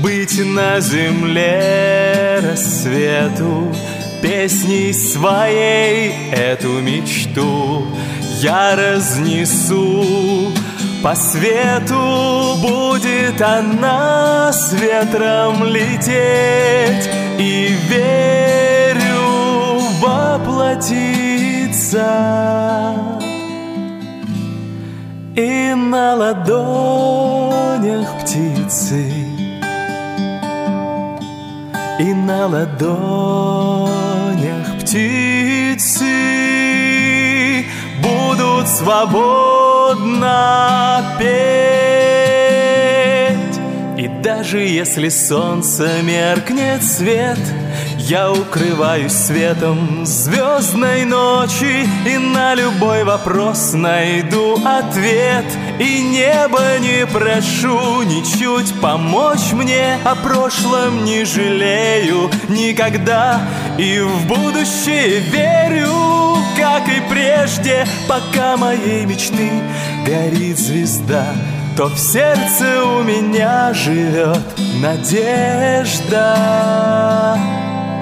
быть на земле рассвету, песней своей эту мечту я разнесу. По свету будет она с ветром лететь И верю воплотиться И на ладонях птицы И на ладонях птицы будут свободно петь. И даже если солнце меркнет свет, я укрываюсь светом звездной ночи И на любой вопрос найду ответ И небо не прошу ничуть помочь мне О прошлом не жалею никогда И в будущее верю как и прежде, пока моей мечты горит звезда, то в сердце у меня живет надежда,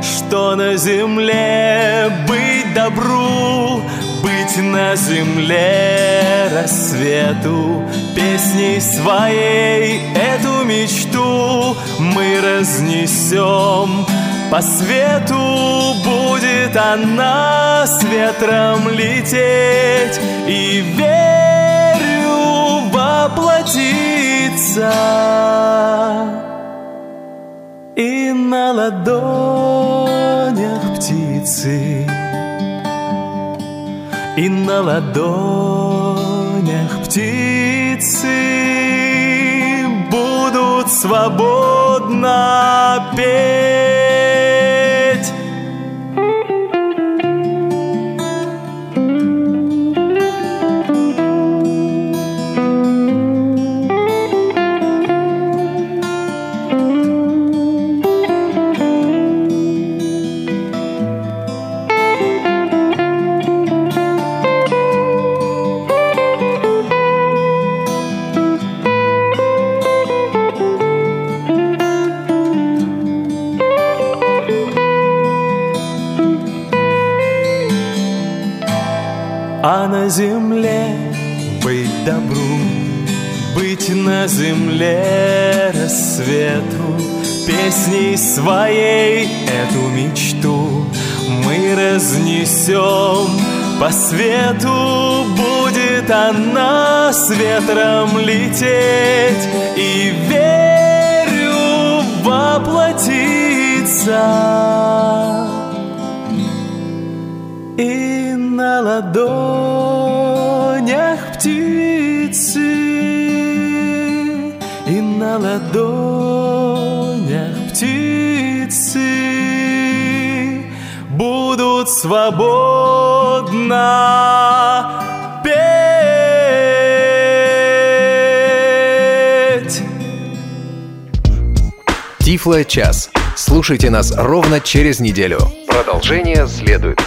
что на земле быть добру, быть на земле рассвету, песней своей эту мечту мы разнесем по свету будет она с ветром лететь И верю воплотиться И на ладонях птицы И на ладонях птицы Будут свободно петь. Земле рассвету, Песней своей эту мечту мы разнесем по свету. Будет она с ветром лететь, и верю воплотиться. И на ладонях на ладонях птицы Будут свободно петь Тифло час. Слушайте нас ровно через неделю. Продолжение следует.